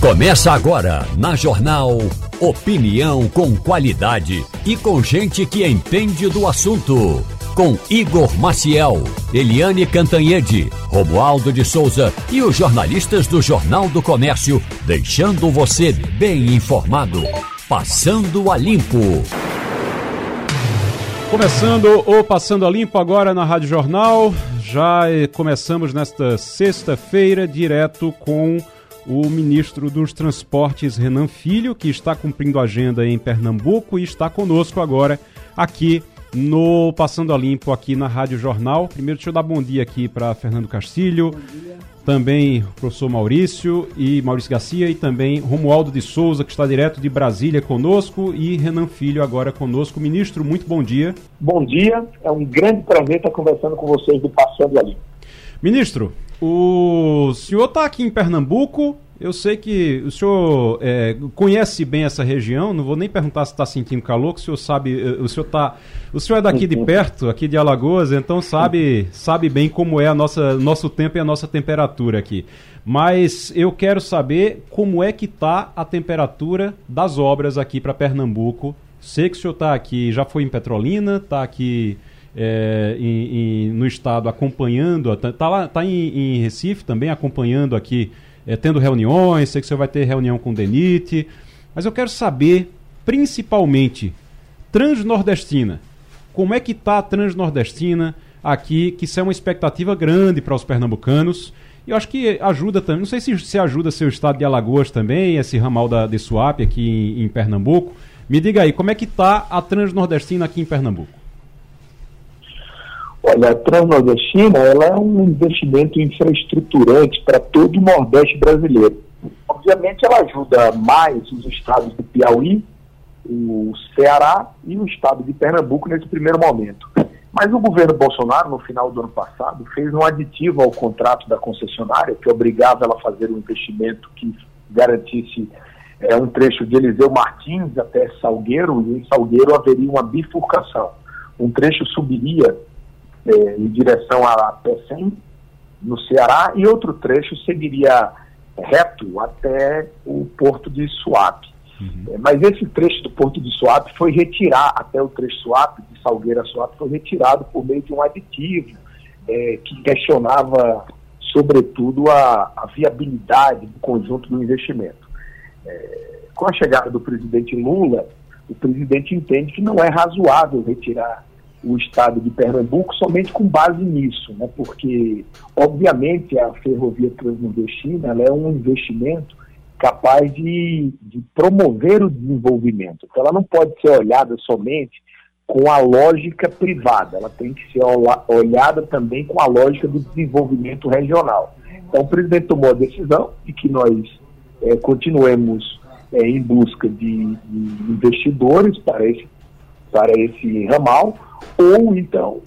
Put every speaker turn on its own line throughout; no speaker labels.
Começa agora na Jornal Opinião com qualidade e com gente que entende do assunto. Com Igor Maciel, Eliane Cantanhede, Romualdo de Souza e os jornalistas do Jornal do Comércio, deixando você bem informado. Passando a Limpo.
Começando o Passando a Limpo agora na Rádio Jornal. Já começamos nesta sexta-feira direto com o ministro dos Transportes, Renan Filho, que está cumprindo agenda em Pernambuco e está conosco agora aqui no Passando a Limpo, aqui na Rádio Jornal. Primeiro, deixa eu dar bom dia aqui para Fernando Castilho, também o professor Maurício e Maurício Garcia e também Romualdo de Souza, que está direto de Brasília conosco, e Renan Filho agora conosco. Ministro, muito bom dia.
Bom dia, é um grande prazer estar conversando com vocês do Passando a Limpo.
Ministro, o senhor está aqui em Pernambuco. Eu sei que o senhor é, conhece bem essa região. Não vou nem perguntar se está sentindo calor, que o senhor sabe. Eh, o senhor tá, o senhor é daqui de perto, aqui de Alagoas, então sabe, sabe bem como é a nossa nosso tempo e a nossa temperatura aqui. Mas eu quero saber como é que está a temperatura das obras aqui para Pernambuco. Sei que o senhor está aqui, já foi em Petrolina, está aqui é, em, em, no estado acompanhando, está tá em, em, Recife também acompanhando aqui, é, tendo reuniões, sei que você vai ter reunião com o DENIT, mas eu quero saber, principalmente, Transnordestina, como é que está a Transnordestina aqui, que isso é uma expectativa grande para os pernambucanos, e eu acho que ajuda também, não sei se, se ajuda seu estado de Alagoas também, esse ramal da, de Suape aqui em, em Pernambuco, me diga aí, como é que está a Transnordestina aqui em Pernambuco?
Olha, a Transnordestina ela é um investimento infraestruturante para todo o Nordeste brasileiro. Obviamente, ela ajuda mais os estados do Piauí, o Ceará e o estado de Pernambuco nesse primeiro momento. Mas o governo Bolsonaro, no final do ano passado, fez um aditivo ao contrato da concessionária que obrigava ela a fazer um investimento que garantisse é, um trecho de Eliseu Martins até Salgueiro, e em Salgueiro haveria uma bifurcação. Um trecho subiria é, em direção a Pecém, no Ceará, e outro trecho seguiria reto até o porto de Suape. Uhum. É, mas esse trecho do porto de Suape foi retirado, até o trecho Suape, de Salgueira Suape, foi retirado por meio de um aditivo é, que questionava, sobretudo, a, a, viabilidade do conjunto do investimento. É, com a chegada do presidente Lula, o presidente entende que não é razoável retirar o estado de Pernambuco somente com base nisso, né? porque, obviamente, a ferrovia transnordestina é um investimento capaz de, de promover o desenvolvimento. Então, ela não pode ser olhada somente com a lógica privada, ela tem que ser olhada também com a lógica do desenvolvimento regional. Então, o presidente tomou a decisão de que nós é, continuemos é, em busca de, de investidores para esse, para esse ramal, ou então,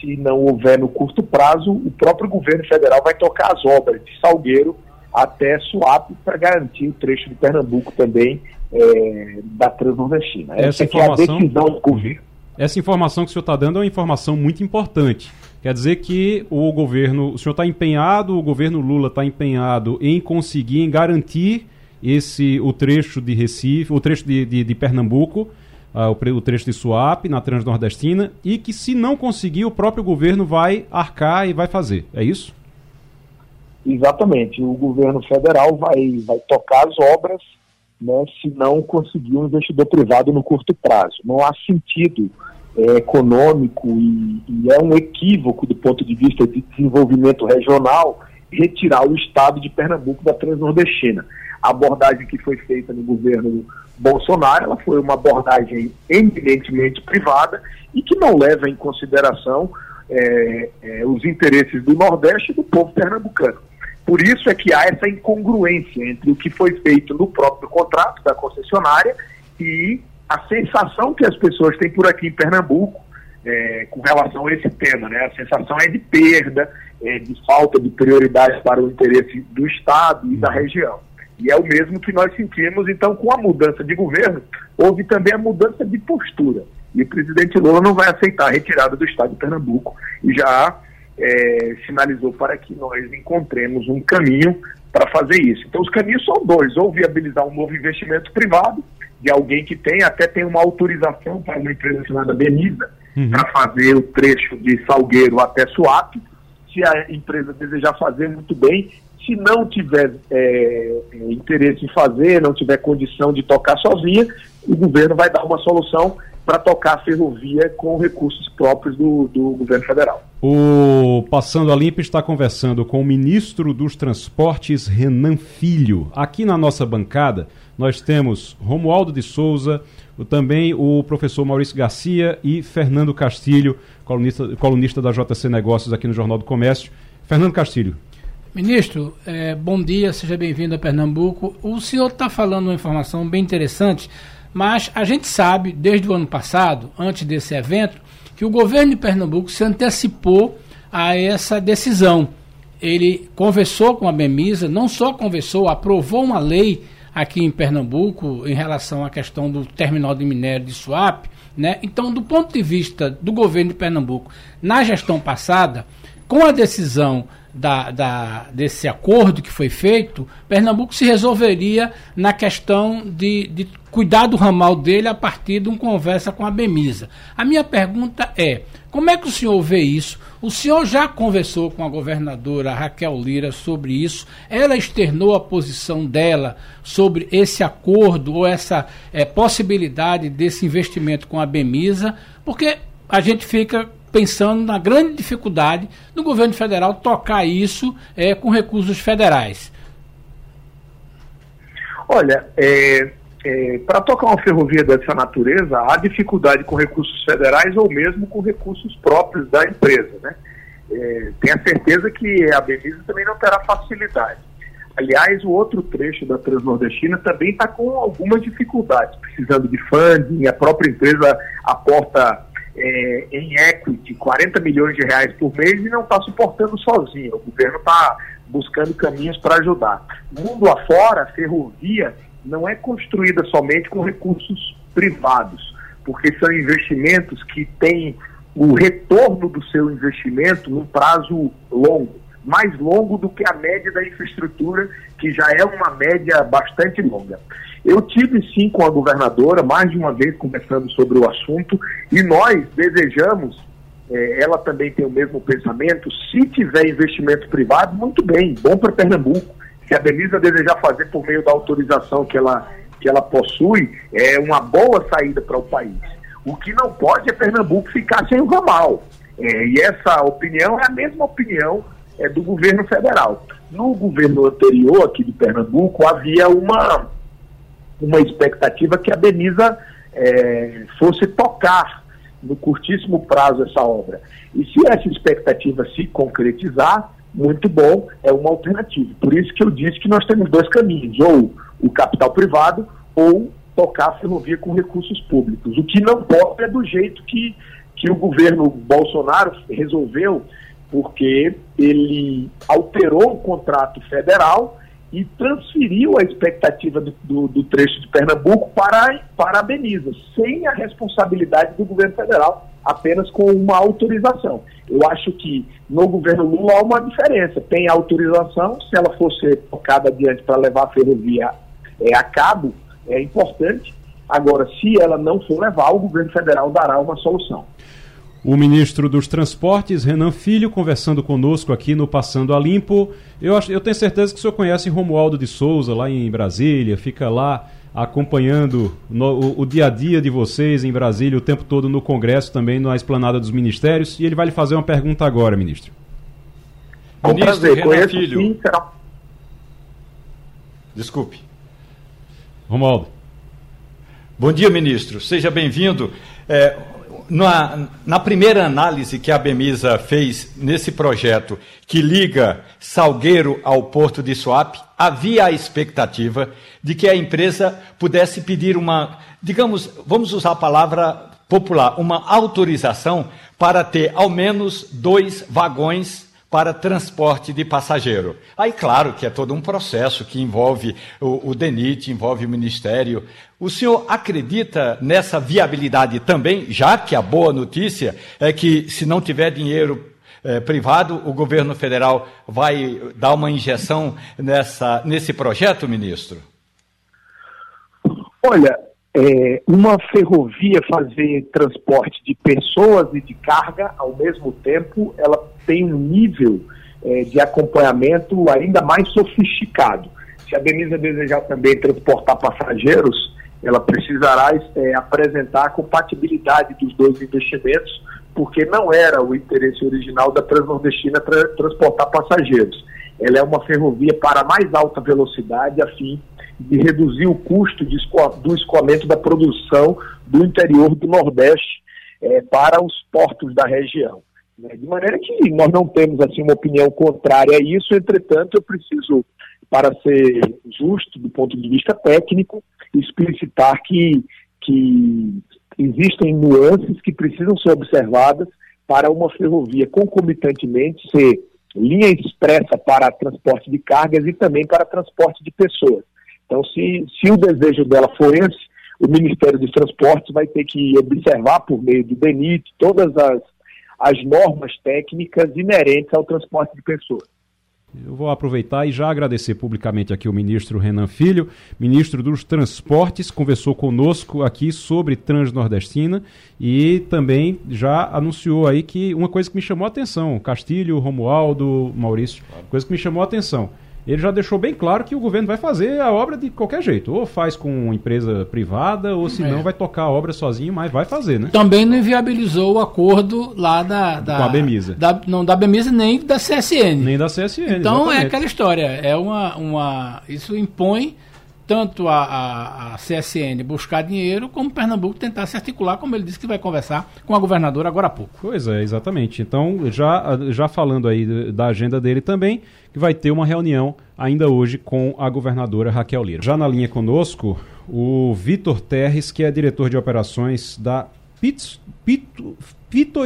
se não houver no curto prazo, o próprio governo federal vai tocar as obras de Salgueiro até Suape para garantir o trecho de Pernambuco também é, da Transnordestina.
Essa, Essa informação, é a decisão do governo. Essa informação que o senhor está dando é uma informação muito importante. Quer dizer que o governo, o senhor está empenhado, o governo Lula está empenhado em conseguir, em garantir esse o trecho de Recife, o trecho de, de, de Pernambuco uh, o, trecho de Suape, na Transnordestina, e que se não conseguir, o próprio governo vai arcar e vai fazer. É isso?
Exatamente. O governo federal vai, vai tocar as obras né, se não conseguir um investidor privado no curto prazo. Não há sentido é, econômico e, e, é um equívoco do ponto de vista de desenvolvimento regional retirar o estado de Pernambuco da Transnordestina. A abordagem que foi feita no governo Bolsonaro, ela foi uma abordagem eminentemente privada e que não leva em consideração é, é, os interesses do Nordeste e do povo pernambucano. Por isso é que há essa incongruência entre o que foi feito no próprio contrato da concessionária e a sensação que as pessoas têm por aqui em Pernambuco é, com relação a esse tema. Né? A sensação é de perda, é, de falta de prioridade para o interesse do Estado e da região. E é o mesmo que nós sentimos, então, com a mudança de governo, houve também a mudança de postura. E o presidente Lula não vai aceitar a retirada do Estado de Pernambuco e já é, sinalizou para que nós encontremos um caminho para fazer isso. Então, os caminhos são dois: ou viabilizar um novo investimento privado, de alguém que tem, até tem uma autorização para uma empresa chamada Benisa, uhum. para fazer o trecho de Salgueiro até Suape. Se a empresa desejar fazer, muito bem. Se não tiver é, interesse em fazer, não tiver condição de tocar sozinha, o governo vai dar uma solução para tocar a ferrovia com recursos próprios do, do governo federal.
O Passando a Limpa está conversando com o ministro dos Transportes, Renan Filho. Aqui na nossa bancada, nós temos Romualdo de Souza, também o professor Maurício Garcia e Fernando Castilho, colunista, colunista da JC Negócios aqui no Jornal do Comércio. Fernando Castilho.
Ministro, é, bom dia, seja bem-vindo a Pernambuco. O senhor está falando uma informação bem interessante, mas a gente sabe, desde o ano passado, antes desse evento, que o governo de Pernambuco se antecipou a essa decisão. Ele conversou com a Bemisa, não só conversou, aprovou uma lei aqui em Pernambuco em relação à questão do terminal de minério de Suape. Né? Então, do ponto de vista do governo de Pernambuco, na gestão passada, com a decisão da, da, desse acordo que foi feito, Pernambuco se resolveria na questão de, de cuidar do ramal dele a partir de uma conversa com a Bemisa. A minha pergunta é: como é que o senhor vê isso? O senhor já conversou com a governadora Raquel Lira sobre isso? Ela externou a posição dela sobre esse acordo ou essa é, possibilidade desse investimento com a Bemisa? Porque a gente fica pensando na grande dificuldade do governo federal tocar isso é, com recursos federais.
Olha, é, é, para tocar uma ferrovia dessa natureza, há dificuldade com recursos federais ou mesmo com recursos próprios da empresa. Né? É, tenha certeza que a Belize também não terá facilidade. Aliás, o outro trecho da Transnordestina também está com algumas dificuldades, precisando de funding, a própria empresa aporta é, em equity 40 milhões de reais por mês e não está suportando sozinho. O governo está buscando caminhos para ajudar. Mundo afora, a ferrovia não é construída somente com recursos privados, porque são investimentos que têm o retorno do seu investimento num prazo longo, mais longo do que a média da infraestrutura, que já é uma média bastante longa. Eu tive sim com a governadora mais de uma vez conversando sobre o assunto e nós desejamos, é, ela também tem o mesmo pensamento, se tiver investimento privado, muito bem, bom para Pernambuco. Se a Denisa desejar fazer por meio da autorização que ela, que ela possui, é uma boa saída para o país. O que não pode é Pernambuco ficar sem o ramal. É, e essa opinião é a mesma opinião é, do governo federal. No governo anterior aqui de Pernambuco havia uma uma expectativa que a Denisa é, fosse tocar no curtíssimo prazo essa obra. E se essa expectativa se concretizar, muito bom, é uma alternativa. Por isso que eu disse que nós temos dois caminhos, ou o capital privado ou tocar a ferrovia com recursos públicos. O que não pode é do jeito que, que o governo Bolsonaro resolveu, porque ele alterou o contrato federal e transferiu a expectativa do, do, do, trecho de Pernambuco para, para a Benisa, sem a responsabilidade do governo federal, apenas com uma autorização. Eu acho que no governo Lula há uma diferença. Tem autorização, se ela for ser tocada adiante para levar a ferrovia é, a cabo, é importante. Agora, se ela não for levar, o governo federal dará uma solução.
O ministro dos Transportes, Renan Filho, conversando conosco aqui no Passando a Limpo. Eu, acho, eu tenho certeza que o senhor conhece Romualdo de Souza, lá em Brasília, fica lá acompanhando no, o, o, dia a dia de vocês em Brasília, o tempo todo no Congresso, também na esplanada dos ministérios. E ele vai lhe fazer uma pergunta agora, ministro.
Com ministro prazer, Renan Filho. Sim,
Desculpe.
Romualdo.
Bom dia, ministro. Seja bem-vindo. É, na, na, primeira análise que a Bemisa fez nesse projeto que liga Salgueiro ao Porto de Suape, havia a expectativa de que a empresa pudesse pedir uma, digamos, vamos usar a palavra popular, uma autorização para ter ao menos dois vagões para transporte de passageiro. Aí, claro que é todo um processo que envolve o, o DENIT, envolve o Ministério. O senhor acredita nessa viabilidade também, já que a boa notícia é que, se não tiver dinheiro é, privado, o governo federal vai dar uma injeção nessa, nesse projeto, ministro?
Olha, é, uma ferrovia fazer transporte de pessoas e de carga ao mesmo tempo, ela tem um nível é, de acompanhamento ainda mais sofisticado. Se a Denisa desejar também transportar passageiros, ela precisará é, apresentar a compatibilidade dos dois investimentos, porque não era o interesse original da Transnordestina tra transportar passageiros. Ela é uma ferrovia para mais alta velocidade, a fim de reduzir o custo do escoamento da produção do interior do Nordeste é, para os portos da região. Né? De maneira que nós não temos assim uma opinião contrária a isso, entretanto, eu preciso, para ser justo do ponto de vista técnico, explicitar que, que existem nuances que precisam ser observadas para uma ferrovia concomitantemente ser linha expressa para transporte de cargas e também para transporte de pessoas. Então, se, se o desejo dela for esse, o Ministério dos Transportes vai ter que observar por meio do DENIT todas as, as normas técnicas inerentes ao transporte de pessoas.
Eu vou aproveitar e já agradecer publicamente aqui o ministro Renan Filho, ministro dos Transportes, conversou conosco aqui sobre Transnordestina e também já anunciou aí que uma coisa que me chamou a atenção, Castilho, Romualdo, Maurício, coisa que me chamou a atenção ele já deixou bem claro que o governo vai fazer a obra de qualquer jeito. Ou faz com empresa privada, ou se não é. vai tocar a obra sozinho, mas vai fazer, né?
Também não inviabilizou o acordo lá da. da
com a Bemisa.
Da, não da Bemisa nem da CSN.
Nem da CSN.
Então é exatamente. é aquela história. É uma, uma. Isso impõe tanto a, a, a, CSN buscar dinheiro, como Pernambuco tentar se articular, como ele disse que vai conversar com a governadora agora há pouco.
Pois é, exatamente. Então, já, já falando aí da agenda dele também, que vai ter uma reunião ainda hoje com a governadora Raquel Lira. Já na linha conosco, o Vitor Terres, que é diretor de operações da Pito, Pito,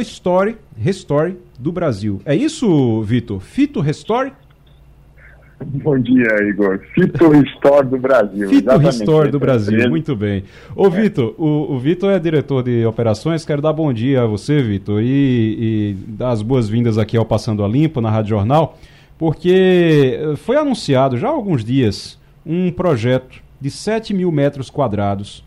Restore do Brasil. É isso, Vitor? Fito Restore?
Bom dia, Igor. Fito Restore do Brasil.
Fito Restore do Brasil, muito bem. Ô, é. Vitor, o, o Vitor é diretor de operações. Quero dar bom dia a você, Vitor, e, e dar as boas-vindas aqui ao Passando a Limpo na Rádio Jornal, porque foi anunciado já há alguns dias um projeto de 7 mil metros quadrados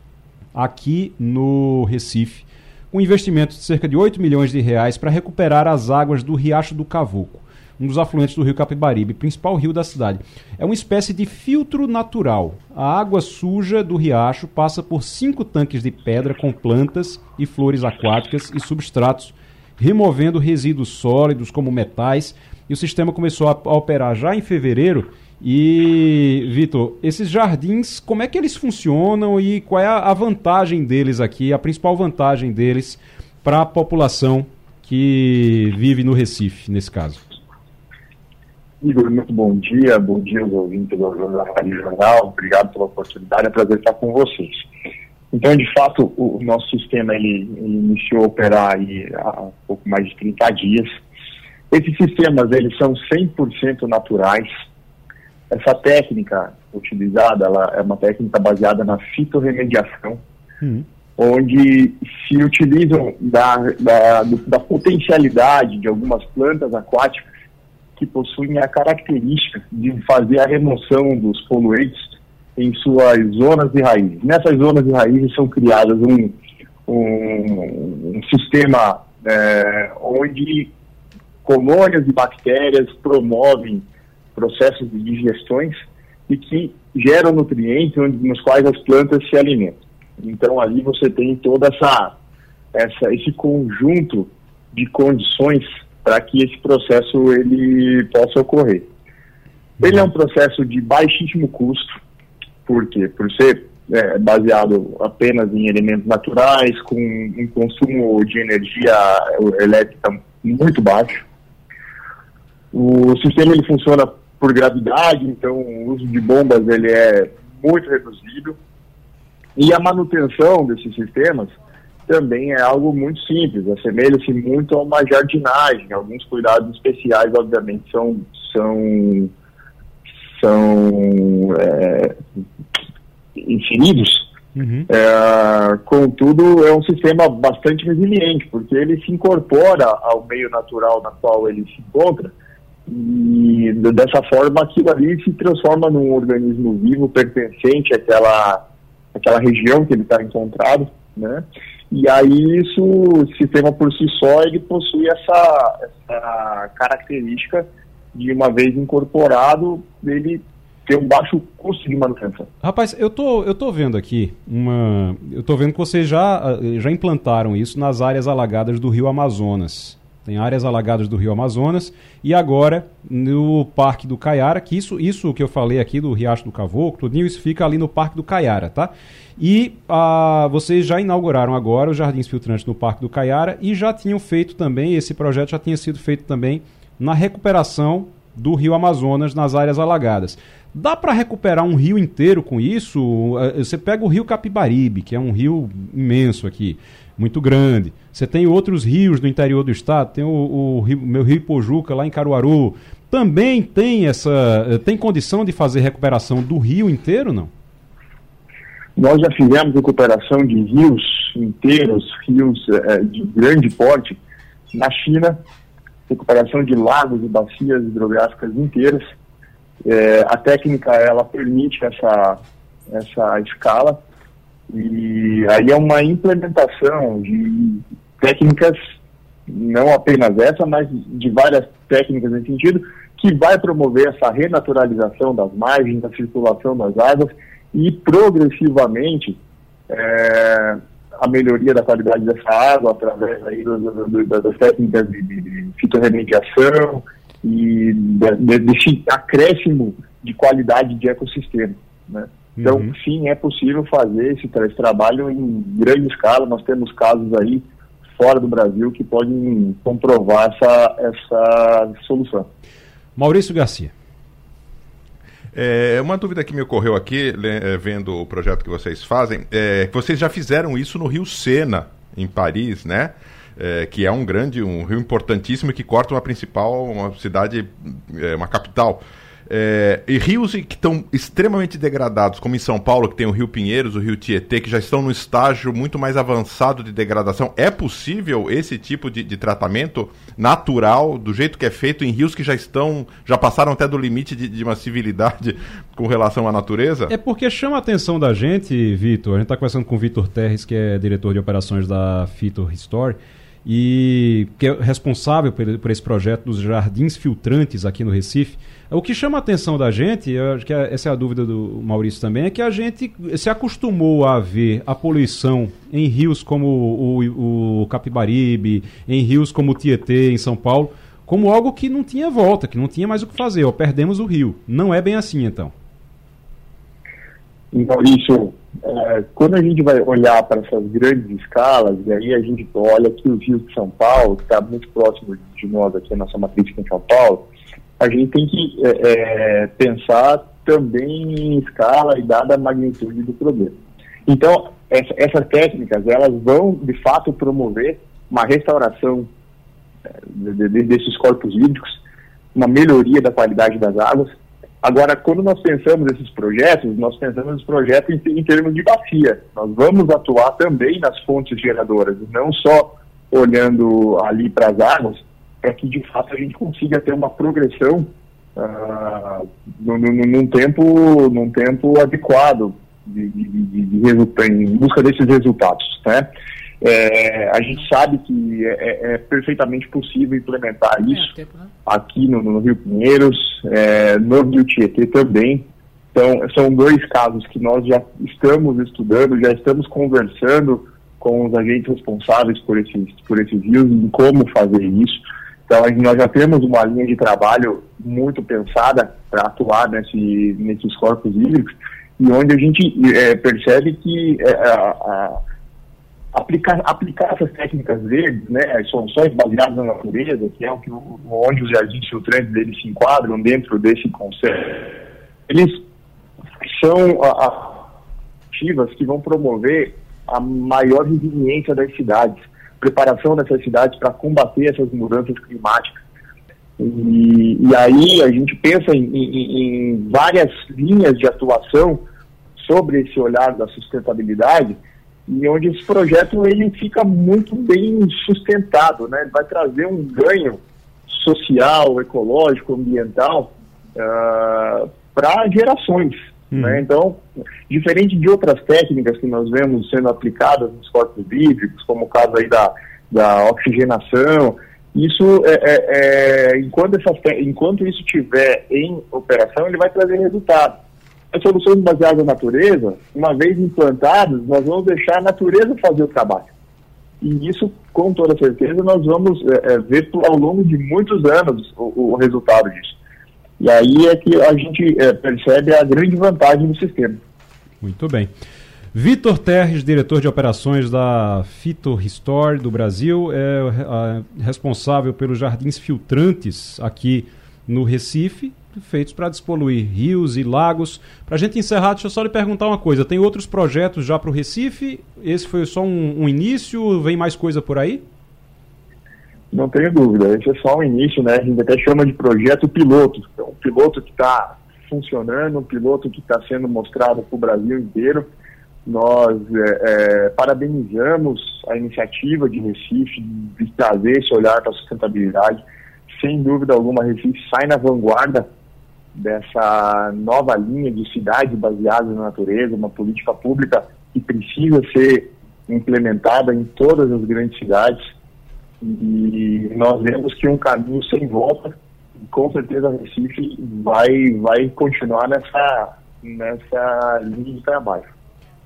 aqui no Recife, com investimento de cerca de 8 milhões de reais para recuperar as águas do Riacho do Cavuco um dos afluentes do rio Capibaribe, principal rio da cidade. É uma espécie de filtro natural. A água suja do riacho passa por cinco tanques de pedra com plantas e flores aquáticas e substratos, removendo resíduos sólidos como metais. E o sistema começou a, operar já em fevereiro. E, Vitor, esses jardins, como é que eles funcionam e qual é a vantagem deles aqui, a principal vantagem deles para a população que vive no Recife, nesse caso?
Igor, muito bom dia, bom dia aos ouvintes do Rádio Jornal, obrigado pela oportunidade, é um prazer estar com vocês. Então, de fato, o, o nosso sistema ele, ele, iniciou a operar aí há um pouco mais de 30 dias. Esses sistemas eles são 100% naturais. Essa técnica utilizada ela é uma técnica baseada na fitorremediação, uhum. onde se utilizam da, da, da potencialidade de algumas plantas aquáticas que possuem a característica de fazer a remoção dos poluentes em suas zonas de raízes. Nessas zonas de raízes são criadas um, um, um sistema é, onde colônias de bactérias promovem processos de digestões e que geram nutrientes onde, nos quais as plantas se alimentam. Então ali você tem toda essa, essa esse conjunto de condições para que esse processo ele possa ocorrer. Ele é um processo de baixíssimo custo, por quê? Por ser é, baseado apenas em elementos naturais, com um consumo de energia elétrica muito baixo. O sistema ele funciona por gravidade, então o uso de bombas ele é muito reduzido. E a manutenção desses sistemas também é algo muito simples, assemelha-se muito a uma jardinagem. Alguns cuidados especiais, obviamente, são, são, são é, infinitos,
Uhum. É, contudo, é um sistema bastante resiliente, porque ele se incorpora ao meio natural na qual ele se encontra, e dessa forma aquilo ali se transforma num organismo vivo pertencente àquela, àquela região que ele está encontrado, né? E aí isso, o sistema por si só, ele possui essa, essa característica de uma vez incorporado, ele ter um baixo custo de manutenção.
Rapaz, eu tô, eu tô vendo aqui uma. Eu tô vendo que vocês já, já implantaram isso nas áreas alagadas do Rio Amazonas. Tem áreas alagadas do Rio Amazonas e agora no Parque do Caiara, que isso, isso que eu falei aqui do Riacho do Cavoco, tudinho, isso fica ali no Parque do Caiara, tá? E ah, vocês já inauguraram agora os jardins filtrantes no Parque do Caiara e já tinham feito também, esse projeto já tinha sido feito também na recuperação do Rio Amazonas nas áreas alagadas. Dá para recuperar um rio inteiro com isso? Eh, você pega o rio Capibaribe, que é um rio imenso aqui, muito grande. Você tem outros rios no interior do estado, tem o, o meu rio Pojuca lá em Caruaru. Também tem essa eh, tem condição de fazer recuperação do rio inteiro, não?
Nós já fizemos recuperação de rios inteiros, rios é, de grande porte, na China, recuperação de lagos e bacias hidrográficas inteiras é, a técnica ela permite essa, essa escala e aí é uma implementação de técnicas, não apenas essa, mas de várias técnicas nesse sentido, que vai promover essa renaturalização das margens, da circulação das águas e progressivamente é, a melhoria da qualidade dessa água através aí do, do, do, das técnicas de, de fitorremediação, e desse acréscimo de qualidade de ecossistema. Né? Então, uhum. sim, é possível fazer esse, esse, trabalho em grande escala. Nós temos casos aí fora do Brasil que podem comprovar essa, essa solução.
Maurício Garcia.
É, uma dúvida que me ocorreu aqui, é, vendo o projeto que vocês fazem, é que vocês já fizeram isso no Rio Sena, em Paris, né? é, que é um grande, um rio importantíssimo que corta uma principal, uma cidade, é, uma capital. É, e rios que estão extremamente degradados, como em São Paulo, que tem o Rio Pinheiros, o Rio Tietê, que já estão no estágio muito mais avançado de degradação. É possível esse tipo de, de, tratamento natural, do jeito que é feito em rios que já estão, já passaram até do limite de, de uma civilidade com relação à natureza?
É porque chama a atenção da gente, Vitor. A gente está conversando com o Vitor Terres, que é diretor de operações da Fito Restore e que é responsável por, por, esse projeto dos jardins filtrantes aqui no Recife. O que chama a atenção da gente, eu acho que é, essa é a dúvida do Maurício também, é que a gente se acostumou a ver a poluição em rios como o, o Capibaribe, em rios como o Tietê, em São Paulo, como algo que não tinha volta, que não tinha mais o que fazer, ó, perdemos o rio. Não é bem assim, então.
Maurício, é, quando a gente vai olhar para essas grandes escalas, e aí a gente olha que o Rio de São Paulo, que está muito próximo de nós aqui, a nossa matriz em São Paulo, a gente tem que é, é, pensar também em escala e dada a magnitude do problema. Então, essa, essas técnicas, elas vão, de fato, promover uma restauração é, de, de, desses corpos hídricos, uma melhoria da qualidade das águas, Agora, quando nós pensamos esses projetos, nós pensamos os projetos em, em, termos de bacia. Nós vamos atuar também nas fontes geradoras, não só olhando ali para as águas, para que de fato a gente consiga ter uma progressão uh, num, num, tempo, num tempo adequado de, de, de, de em busca desses resultados. Né? É, a gente sabe que é, é, é perfeitamente possível implementar é, isso né? aqui no, no, Rio Pinheiros, é, no Rio Tietê também. Então, são dois casos que nós já estamos estudando, já estamos conversando com os agentes responsáveis por esses, por esses rios em como fazer isso. Então, nós já temos uma linha de trabalho muito pensada para atuar nesse, nesses corpos hídricos e onde a gente percebe que a, a aplicar, aplicar essas técnicas verdes, né, as soluções baseadas na natureza, que é o que, onde os jardins filtrantes eles se enquadram dentro desse conceito, eles são ativas que vão promover a maior resiliência das cidades, preparação dessas cidades para combater essas mudanças climáticas. E, e aí a gente pensa em, em, em várias linhas de atuação sobre esse olhar da sustentabilidade e onde esse projeto ele fica muito bem sustentado, né? Ele vai trazer um ganho social, ecológico, ambiental uh, para gerações. Uhum. Né? Então, diferente de outras técnicas que nós vemos sendo aplicadas nos corpos hídricos, como o caso aí da, da oxigenação, isso é, é, é enquanto, essas, enquanto isso estiver em operação, ele vai trazer resultado. As soluções baseadas na natureza, uma vez implantadas, nós vamos deixar a natureza fazer o trabalho. E isso, com toda certeza, nós vamos é, é ver ao longo de muitos anos o, o, resultado disso. E aí é que a gente é, percebe a grande vantagem do sistema.
Muito bem. Vitor Terres, diretor de operações da Fito Restore do Brasil, é responsável pelos jardins filtrantes aqui no Recife feitos para despoluir rios e lagos. Para a gente encerrar, deixa eu só lhe perguntar uma coisa: tem outros projetos já para o Recife? Esse foi só um, um, início? Vem mais coisa por aí?
Não tenho dúvida, esse é só um início, né? A gente até chama de projeto piloto. É um piloto que está funcionando, um piloto que está sendo mostrado para o Brasil inteiro. Nós é, é, parabenizamos a iniciativa de Recife de trazer esse olhar para a sustentabilidade. Sem dúvida alguma, Recife sai na vanguarda dessa nova linha de cidade baseada na natureza, uma política pública que precisa ser implementada em todas as grandes cidades. E nós vemos que um caminho sem volta, com certeza Recife vai, vai continuar nessa, nessa linha de trabalho.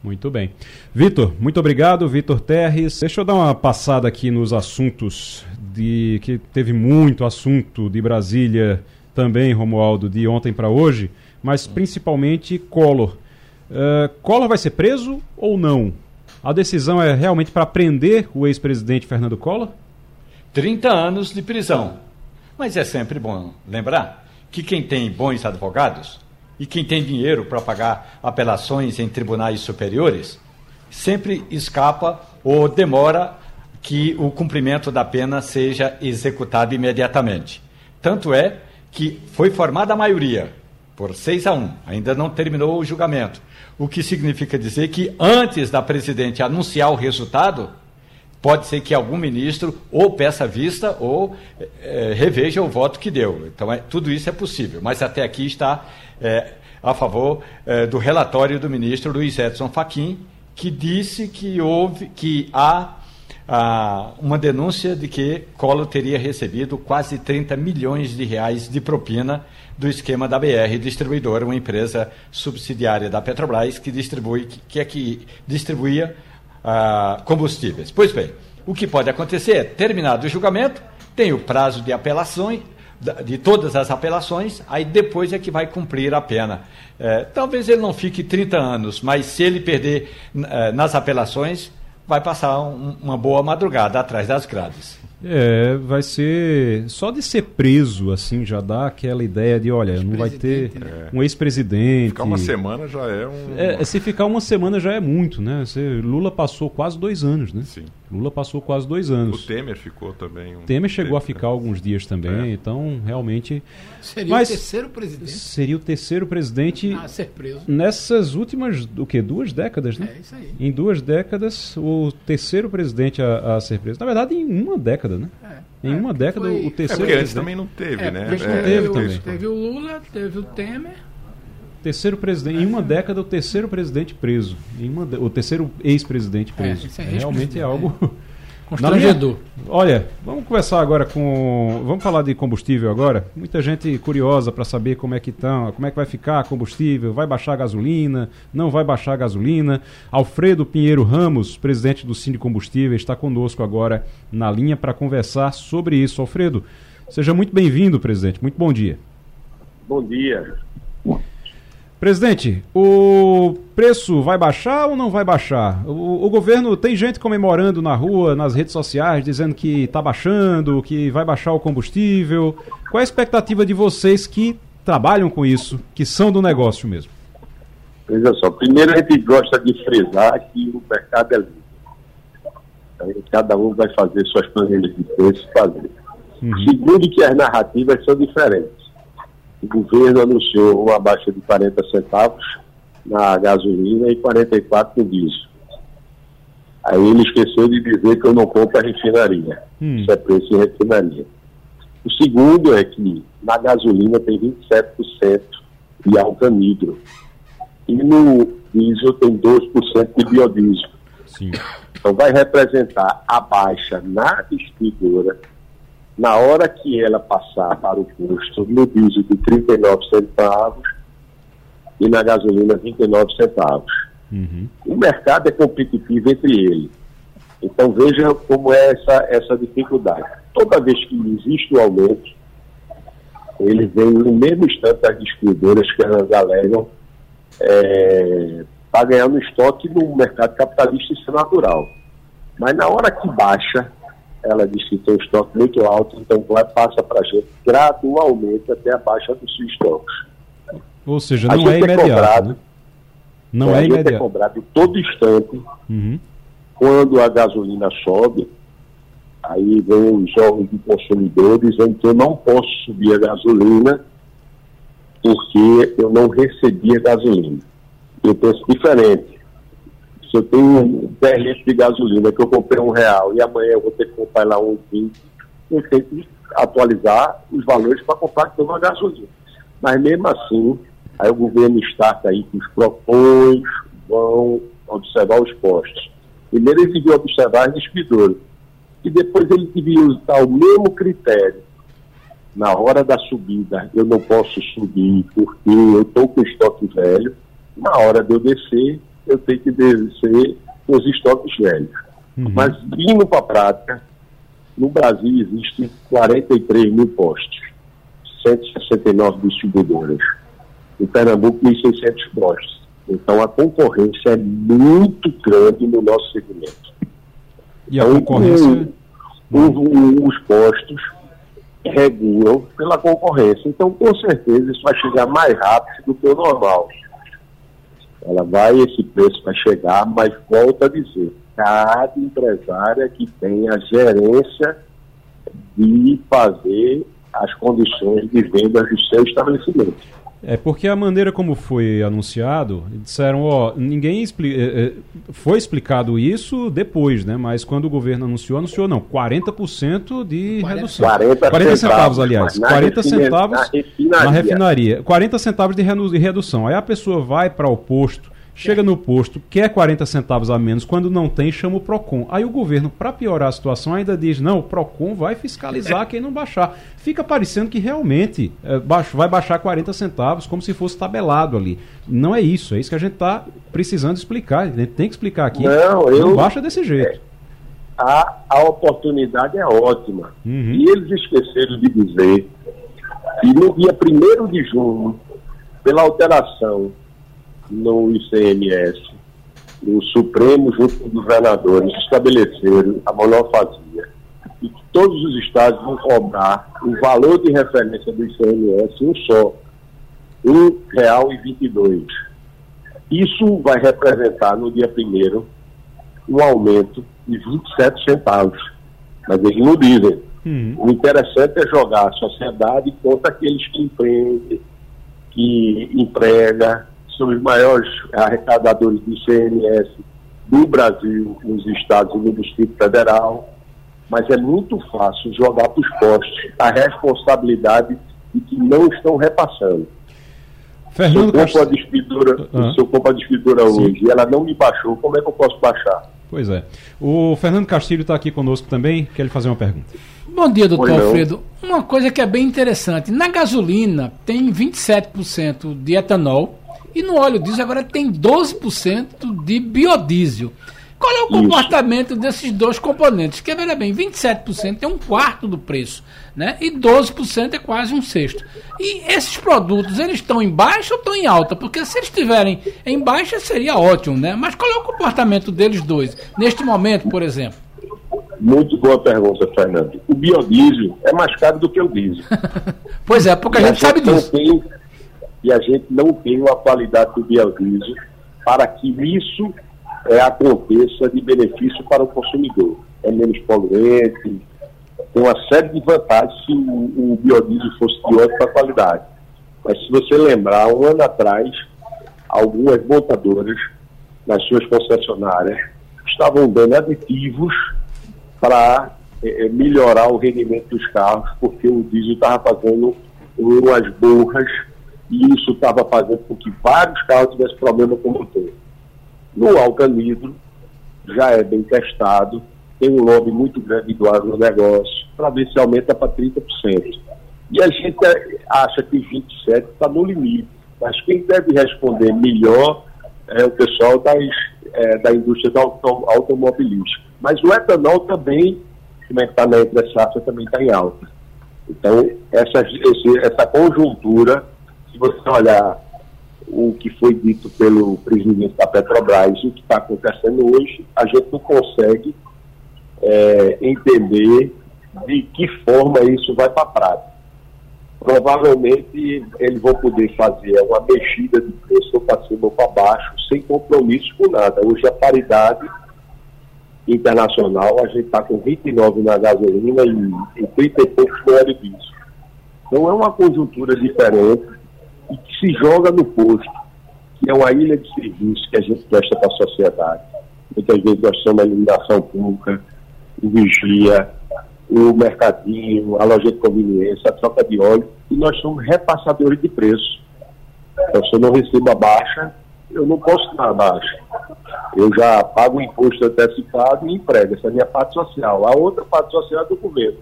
Muito bem. Vitor, muito obrigado, Vitor Terres. Deixa eu dar uma passada aqui nos assuntos de que teve muito assunto de Brasília também, Romualdo, de ontem para hoje, mas principalmente Collor. Uh, Collor vai ser preso ou não? A decisão é realmente para prender o ex-presidente Fernando Collor?
30 anos de prisão. Mas é sempre bom lembrar que quem tem bons advogados e quem tem dinheiro para pagar apelações em tribunais superiores sempre escapa ou demora que o cumprimento da pena seja executado imediatamente. Tanto é que foi formada a maioria, por 6 a 1. Ainda não terminou o julgamento. O que significa dizer que antes da presidente anunciar o resultado, pode ser que algum ministro ou peça vista ou é, reveja o voto que deu. Então, é, tudo isso é possível. Mas até aqui está é, a favor do relatório do ministro Luiz Edson Fachin, que disse que houve, que há ah, uma denúncia de que Collor teria recebido quase 30 milhões de reais de propina do esquema da BR Distribuidora, uma empresa subsidiária da Petrobras que distribui, que é que distribuía ah, combustíveis. Pois bem, o que pode acontecer é, terminado o julgamento, tem o prazo de apelações, de todas as apelações, aí depois é que vai cumprir a pena. É, talvez ele não fique 30 anos, mas se ele perder é, nas apelações, vai passar um, uma boa madrugada atrás das grades.
É, vai ser. Só de ser preso, assim, já dá aquela ideia de, olha, não vai ter né? um ex-presidente.
Ficar uma semana já é um.
É, se ficar uma semana já é muito, né? Você, Lula passou quase dois anos, né?
Sim.
Lula passou quase dois anos.
O Temer ficou também. Um
Temer chegou tempo, a ficar né? alguns dias também, é. então realmente.
Seria Mas, o terceiro presidente.
Seria o terceiro presidente.
A ser preso.
Nessas últimas, o quê? Duas décadas, né?
É isso aí.
Em duas décadas, o terceiro presidente a, a ser preso. Na verdade, em uma década, né? É. Em uma é, década, foi... o terceiro. É
porque antes também não teve, é, né?
Não teve também.
Teve o Lula, teve o Temer.
Terceiro presidente, em uma década, o terceiro presidente preso. Em uma, o terceiro ex-presidente é, preso. É, é realmente é algo.
Constrangedor.
Olha, vamos conversar agora com. Vamos falar de combustível agora. Muita gente curiosa para saber como é que estão, como é que vai ficar combustível, vai baixar a gasolina, não vai baixar a gasolina. Alfredo Pinheiro Ramos, presidente do Cine Combustível, está conosco agora na linha para conversar sobre isso. Alfredo, seja muito bem-vindo, presidente. Muito bom dia.
Bom dia.
Presidente, o preço vai baixar ou não vai baixar? O, o, governo tem gente comemorando na rua, nas redes sociais, dizendo que está baixando, que vai baixar o combustível. Qual é a expectativa de vocês que trabalham com isso, que são do negócio mesmo?
Veja só, primeiro a gente gosta de frisar que o mercado é livre. Cada um vai fazer suas planilhas de preço fazer. Uhum. Segundo que as narrativas são diferentes o governo anunciou uma baixa de 40 centavos
na gasolina e 44 no diesel. Aí ele esqueceu de dizer que eu não compro a refinaria. Hum. Isso é preço de refinaria. O segundo é que na gasolina tem 27% de alcanidro. E no diesel tem 2% de biodiesel. Sim. Então vai representar a baixa na distribuidora na hora que ela passar para o custo no diesel de 39 centavos e na gasolina 29 centavos. Uhum. O mercado é competitivo entre eles. Então veja como é essa, essa dificuldade. Toda vez que existe o aumento, ele vem no mesmo instante das distribuidoras que elas alegam é, para ganhar no estoque no mercado capitalista isso é natural. Mas na hora que baixa, ela diz que tem um estoque muito alto, então vai, passa para a gente gradualmente até a baixa dos seus estoques.
Ou seja, não é, imediato. É cobrado, né?
Não é, é imediato. é cobrado todo instante. Uhum. Quando a gasolina sobe, aí vem os órgãos de consumidores, em que eu não posso subir a gasolina porque eu não recebi a gasolina. Eu penso diferente. Se eu tenho 10 litros de gasolina que eu comprei um real e amanhã eu vou ter que comprar lá um 20, eu tenho que atualizar os valores para comprar toda a gasolina. Mas mesmo assim, aí o governo está aí que os PROCONs vão observar os postos. Primeiro ele devia observar as distribuidoras. E depois ele devia usar o mesmo critério. Na hora da subida, eu não posso subir porque eu estou com estoque velho. Na hora de eu descer, eu tenho que descer os estoques velhos. Uhum. Mas, vindo para a prática, no Brasil existem 43 mil postos, 169 distribuidoras. Em Pernambuco, 1.600 postos. Então, a concorrência é muito grande no nosso segmento.
E a então, concorrência?
os postos regulam pela concorrência. Então, com certeza, isso vai chegar mais rápido do que o normal. Ela vai, esse preço vai chegar, mas volta a dizer, cada empresário é que tem a gerência de fazer as condições de venda do seu estabelecimento.
É porque a maneira como foi anunciado, disseram, ó, ninguém expli é, é, foi explicado isso depois, né? Mas quando o governo anunciou, anunciou não, 40% de 40, redução.
40,
40 centavos, aliás, 40 centavos na refinaria. na refinaria. 40 centavos de redução. Aí a pessoa vai para o posto Chega no posto, quer 40 centavos a menos, quando não tem, chama o PROCON. Aí o governo, para piorar a situação, ainda diz: não, o PROCON vai fiscalizar quem não baixar. Fica parecendo que realmente é, vai baixar 40 centavos, como se fosse tabelado ali. Não é isso, é isso que a gente está precisando explicar. A gente tem que explicar aqui.
Não, eu,
não baixa desse jeito. É,
a, a oportunidade é ótima. Uhum. E eles esqueceram de dizer que no dia 1 de junho, pela alteração no ICMS, o Supremo, junto com os governadores, estabeleceram a monofasia e que todos os estados vão cobrar o valor de referência do ICMS um só, R$ 1,22. Isso vai representar no dia 1 um aumento de 27 centavos. Mas eles não dizem. Hum. O interessante é jogar a sociedade contra aqueles que empreendem, que emprega, são os maiores arrecadadores de ICMS do Brasil, nos estados e no Distrito Federal, mas é muito fácil jogar para os postos a responsabilidade de que não estão repassando.
Fernando
se eu compro a distribuidora, ah. se eu compro a distribuidora hoje e ela não me baixou, como é que eu posso baixar?
Pois é. O Fernando Castilho está aqui conosco também, quer lhe fazer uma pergunta.
Bom dia, doutor Alfredo. Uma coisa que é bem interessante: na gasolina tem 27% de etanol e no óleo diesel agora tem 12% de biodiesel. Qual é o comportamento Isso. desses dois componentes? Que veja bem, 27% é um quarto do preço, né? E 12% é quase um sexto. E esses produtos, eles estão em baixa ou estão em alta? Porque se eles estiverem em baixa seria ótimo, né? Mas qual é o comportamento deles dois neste momento, por exemplo?
Muito boa pergunta, Fernando. O biodiesel é mais caro do que o diesel.
pois é, porque a gente, sabe disso.
Tem e a gente não tem uma qualidade do biodiesel para que isso é, aconteça de benefício para o consumidor. É menos poluente, tem uma série de vantagens se o, o biodiesel fosse de ótima qualidade. Mas se você lembrar, um ano atrás, algumas montadoras nas suas concessionárias estavam dando aditivos para é, melhorar o rendimento dos carros, porque o diesel estava fazendo umas borras e isso estava fazendo com que vários carros tivessem problema com o motor. No alcanidro, já é bem testado, tem um lobby muito grande do agronegócio, para ver se aumenta para 30%. E a gente acha que 27% está no limite, mas quem deve responder melhor é o pessoal das, é, da indústria da auto, automobilística. Mas o etanol também, como é que está na também está em alta. Então, essa, esse, essa conjuntura, se você olhar o que foi dito pelo presidente da Petrobras e o que está acontecendo hoje, a gente não consegue é, entender de que forma isso vai para a prática. Provavelmente eles vão poder fazer uma mexida de preço para cima ou para baixo, sem compromisso com nada. Hoje a paridade internacional, a gente está com 29 na gasolina e, e 30 e poucos óleo diesel. Então é uma conjuntura diferente e que se joga no posto, que é uma ilha de serviço que a gente presta para a sociedade. Muitas vezes nós somos a iluminação pública, o vigia, o mercadinho, a loja de conveniência, a troca de óleo, e nós somos repassadores de preço. Então, se eu não recebo a baixa, eu não posso dar a baixa. Eu já pago o imposto antecipado e emprego. Essa é a minha parte social. A outra parte social é do governo.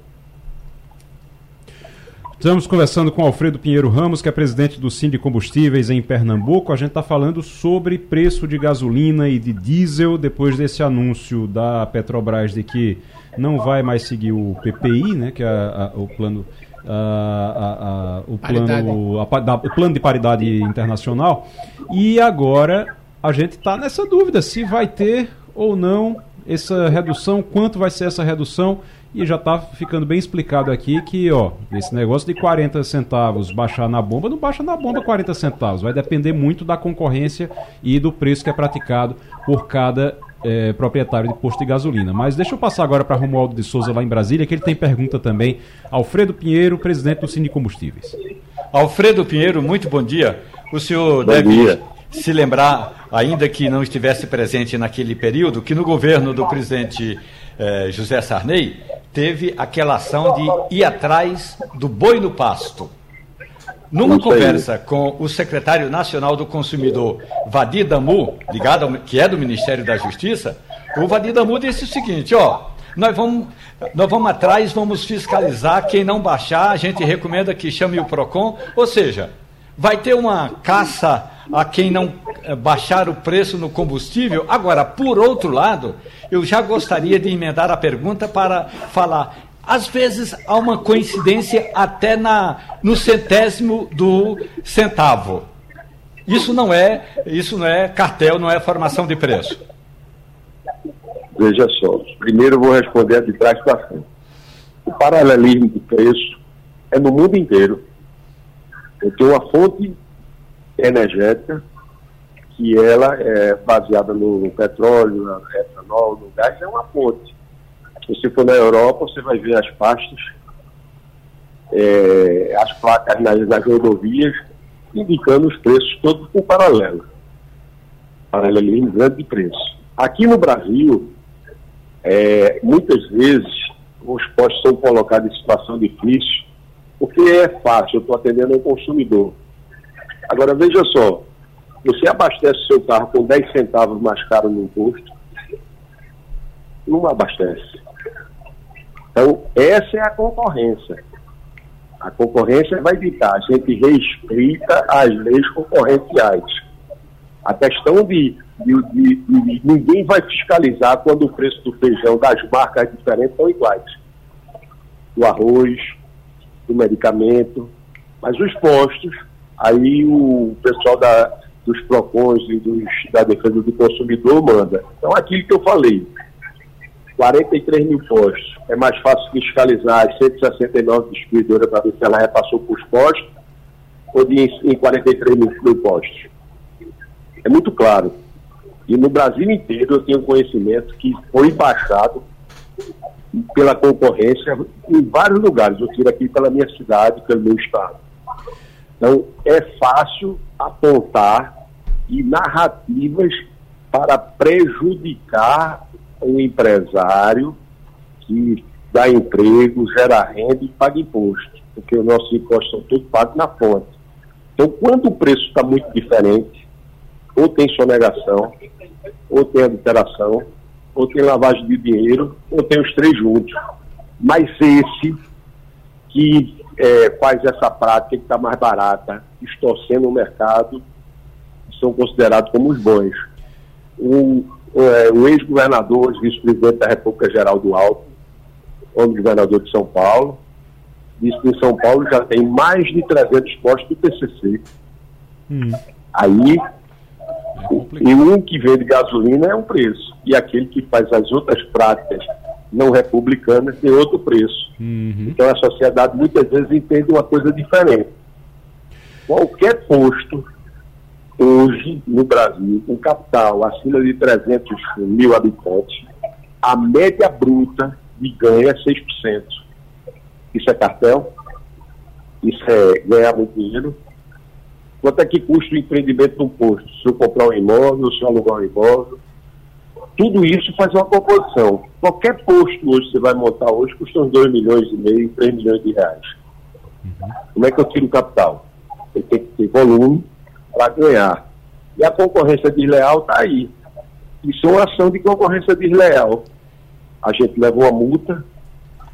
Estamos conversando com Alfredo Pinheiro Ramos, que é presidente do de Combustíveis em Pernambuco. A gente está falando sobre preço de gasolina e de diesel depois desse anúncio da Petrobras de que não vai mais seguir o PPI, né, que é a, a, o plano a, o, plano, o plano de paridade internacional. E agora a gente está nessa dúvida se vai ter ou não essa redução, quanto vai ser essa redução e já está ficando bem explicado aqui que, ó, esse negócio de 40 centavos baixar na bomba, não baixa na bomba 40 centavos. Vai depender muito da concorrência e do preço que é praticado por cada é, proprietário de posto de gasolina. Mas deixa eu passar agora para Romualdo de Souza lá em Brasília, que ele tem pergunta também. Alfredo Pinheiro, presidente do Cine Combustíveis.
Alfredo Pinheiro, muito bom dia. O senhor bom deve dia. se lembrar, ainda que não estivesse presente naquele período, que no governo do presidente eh, José Sarney teve aquela ação de ir atrás do boi no pasto. Numa conversa com o secretário nacional do consumidor, Vadir Damu, ligado ao, que é do Ministério da Justiça, o Vadir Damu disse o seguinte, ó, nós vamos, nós vamos atrás, vamos fiscalizar, quem não baixar, a gente recomenda que chame o PROCON, ou seja, vai ter uma caça a quem não eh, baixar o preço no combustível. Agora, por outro lado, eu já gostaria de emendar a pergunta para falar. Às vezes há uma coincidência até na, no centésimo do centavo. Isso não é, isso não é cartel, não é formação de preço.
Veja só, primeiro eu vou responder de trás para frente. O paralelismo de preço é no mundo inteiro. Eu tenho uma fonte energética, que ela é baseada no, petróleo, no etanol, no gás, é uma fonte. Se você for na Europa, você vai ver as pastas, é, as placas nas, nas rodovias, indicando os preços todos por paralelo. Paralelismo grande de preço. Aqui no Brasil, é, muitas vezes os postos são colocados em situação difícil, porque é fácil, eu estou atendendo ao consumidor. Agora, veja só, você abastece seu carro com 10 centavos mais caro no imposto, não abastece. Então, essa é a concorrência. A concorrência vai ditar, a gente respeita as leis concorrenciais. A questão de, de, de, de, ninguém vai fiscalizar quando o preço do feijão das marcas diferentes são iguais. Do arroz, do medicamento, mas os postos aí o pessoal da, dos PROCONs e dos, da defesa do consumidor manda. Então, aquilo que eu falei, 43 mil postos, é mais fácil fiscalizar as 169 distribuidoras para ver se ela repassou para os postos ou de, em 43 mil, mil postos. É muito claro. E no Brasil inteiro eu tenho conhecimento que foi baixado pela concorrência em vários lugares. Eu tiro aqui pela minha cidade, pelo meu estado. Então, é fácil apontar e narrativas para prejudicar o empresário que dá emprego, gera renda e paga imposto, porque os nossos impostos são todos pagos na fonte. Então, quando o preço está muito diferente, ou tem sonegação, ou tem adulteração, ou tem lavagem de dinheiro, ou tem os três juntos. Mas esse que é, faz essa prática que está mais barata, distorcendo o mercado, são considerados como os bons. O, é, o ex-governador, vice-presidente da República Geral do Alto, homem governador de São Paulo, disse que em São Paulo já tem mais de 300 postos do PCC. Hum. Aí, é e um que vende gasolina é um preço, e aquele que faz as outras práticas não republicanas tem outro preço. Uhum. Então a sociedade muitas vezes entende uma coisa diferente. Qualquer posto hoje no Brasil, com capital acima de 300 mil habitantes, a média bruta de ganho é 6%. Isso é cartel? Isso é ganhar muito dinheiro? Quanto é que custa o empreendimento de um posto? Se eu comprar um imóvel, se eu alugar um imóvel? Tudo isso faz uma composição. Qualquer posto hoje você vai montar hoje custa uns 2 milhões e meio, 3 milhões de reais. Uhum. Como é que eu tiro capital? Você tem que ter volume para ganhar. E a concorrência desleal está aí. Isso é uma ação de concorrência desleal. A gente leva uma multa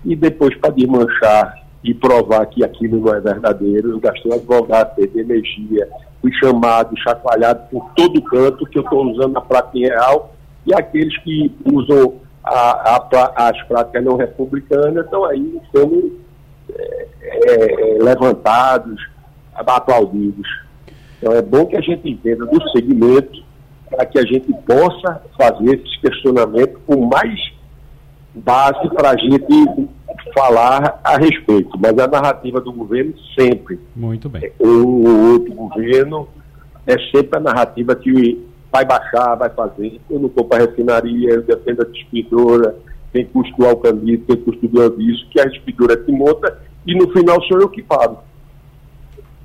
e depois, para desmanchar e provar que aquilo não é verdadeiro, eu gastei advogado, perdi energia, fui chamado, chacoalhado por todo canto que eu estou usando a prática real e aqueles que usam a, a, as práticas não republicanas estão aí sendo é, é, é, levantados, aplaudidos. Então é bom que a gente entenda do segmento para que a gente possa fazer esses questionamentos com mais base para a gente falar a respeito. Mas a narrativa do governo sempre.
Muito bem.
O, o outro governo é sempre a narrativa que vai baixar, vai fazer. Eu não compro a refinaria, eu defendo a distribuidora, tem custo do alcanido, tem custo do aviso, que a distribuidora te monta e no final sou eu que pago.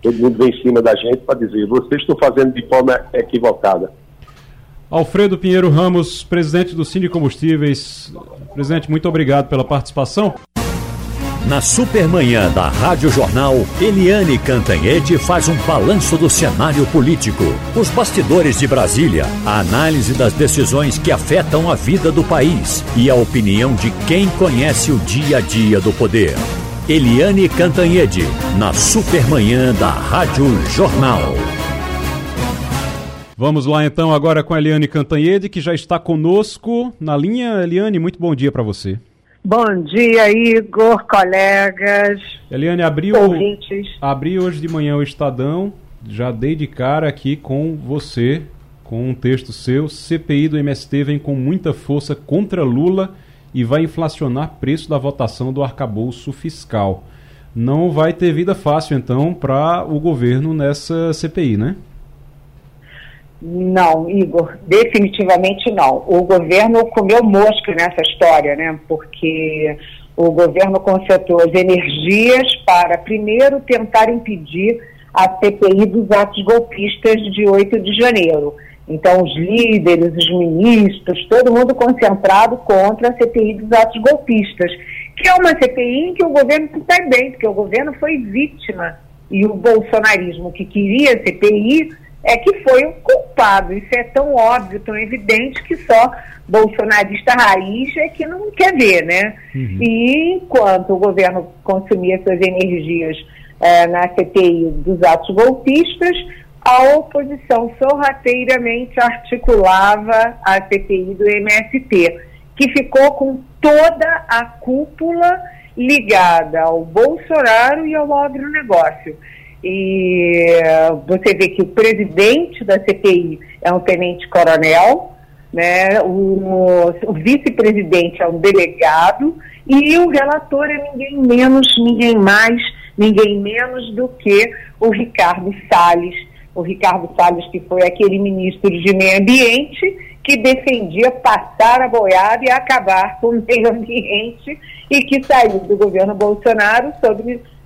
Todo mundo vem em cima da gente para dizer, vocês estão fazendo de forma equivocada.
Alfredo Pinheiro Ramos, presidente do Cine Combustíveis. Presidente, muito obrigado pela participação.
Na Supermanhã da Rádio Jornal, Eliane Cantanhede faz um balanço do cenário político, os bastidores de Brasília, a análise das decisões que afetam a vida do país e a opinião de quem conhece o dia a dia do poder. Eliane Cantanhede, na Supermanhã da Rádio Jornal.
Vamos lá então agora com a Eliane Cantanhede, que já está conosco na linha. Eliane, muito bom dia para você.
Bom dia, Igor, colegas.
Eliane, abriu, abri hoje de manhã o Estadão, já dei de cara aqui com você, com um texto seu. CPI do MST vem com muita força contra Lula e vai inflacionar preço da votação do arcabouço fiscal. Não vai ter vida fácil, então, para o governo nessa CPI, né?
Não, Igor, definitivamente não. O governo comeu mosca nessa história, né? Porque o governo concentrou as energias para, primeiro, tentar impedir a CPI dos atos golpistas de 8 de janeiro. Então, os líderes, os ministros, todo mundo concentrado contra a CPI dos atos golpistas, que é uma CPI em que o governo está bem, porque o governo foi vítima e o bolsonarismo que queria a CPI é que foi o culpado. Isso é tão óbvio, tão evidente que só bolsonarista raiz é que não quer ver, né? Uhum. E enquanto o governo consumia suas energias é, na CPI dos atos golpistas, a oposição sorrateiramente articulava a CPI do MST, que ficou com toda a cúpula ligada ao Bolsonaro e ao agronegócio. E você vê que o presidente da CPI é um tenente-coronel, né? o, o vice-presidente é um delegado e o relator é ninguém menos, ninguém mais, ninguém menos do que o Ricardo Salles. O Ricardo Salles, que foi aquele ministro de meio ambiente que defendia passar a boiada e acabar com o meio ambiente e que saiu do governo Bolsonaro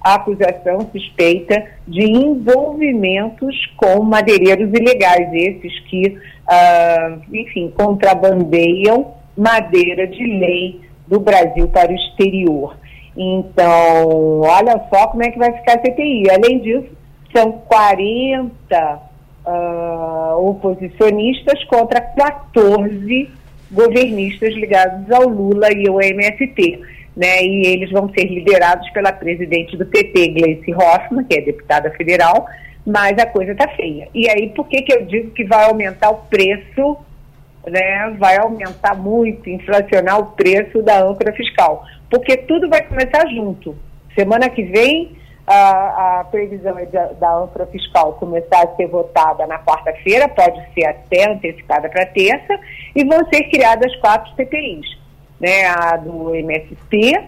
sobre acusação suspeita de envolvimentos com madeireiros ilegais, esses que, uh, enfim, contrabandeiam madeira de lei do Brasil para o exterior. Então, olha só como é que vai ficar a CPI. Além disso, são 40 uh, ah, oposicionistas contra 14 governistas ligados ao Lula e ao MST. Né, e eles vão ser liderados pela presidente do PT, Gleice Hoffmann, que é deputada federal, mas a coisa está feia. E aí, por que, que eu digo que vai aumentar o preço, né, vai aumentar muito, inflacionar o preço da âncora fiscal? Porque tudo vai começar junto. Semana que vem, a, a previsão é de, da âncora fiscal começar a ser votada na quarta-feira, pode ser até antecipada para terça, e vão ser criadas quatro CPIs né, a do MST,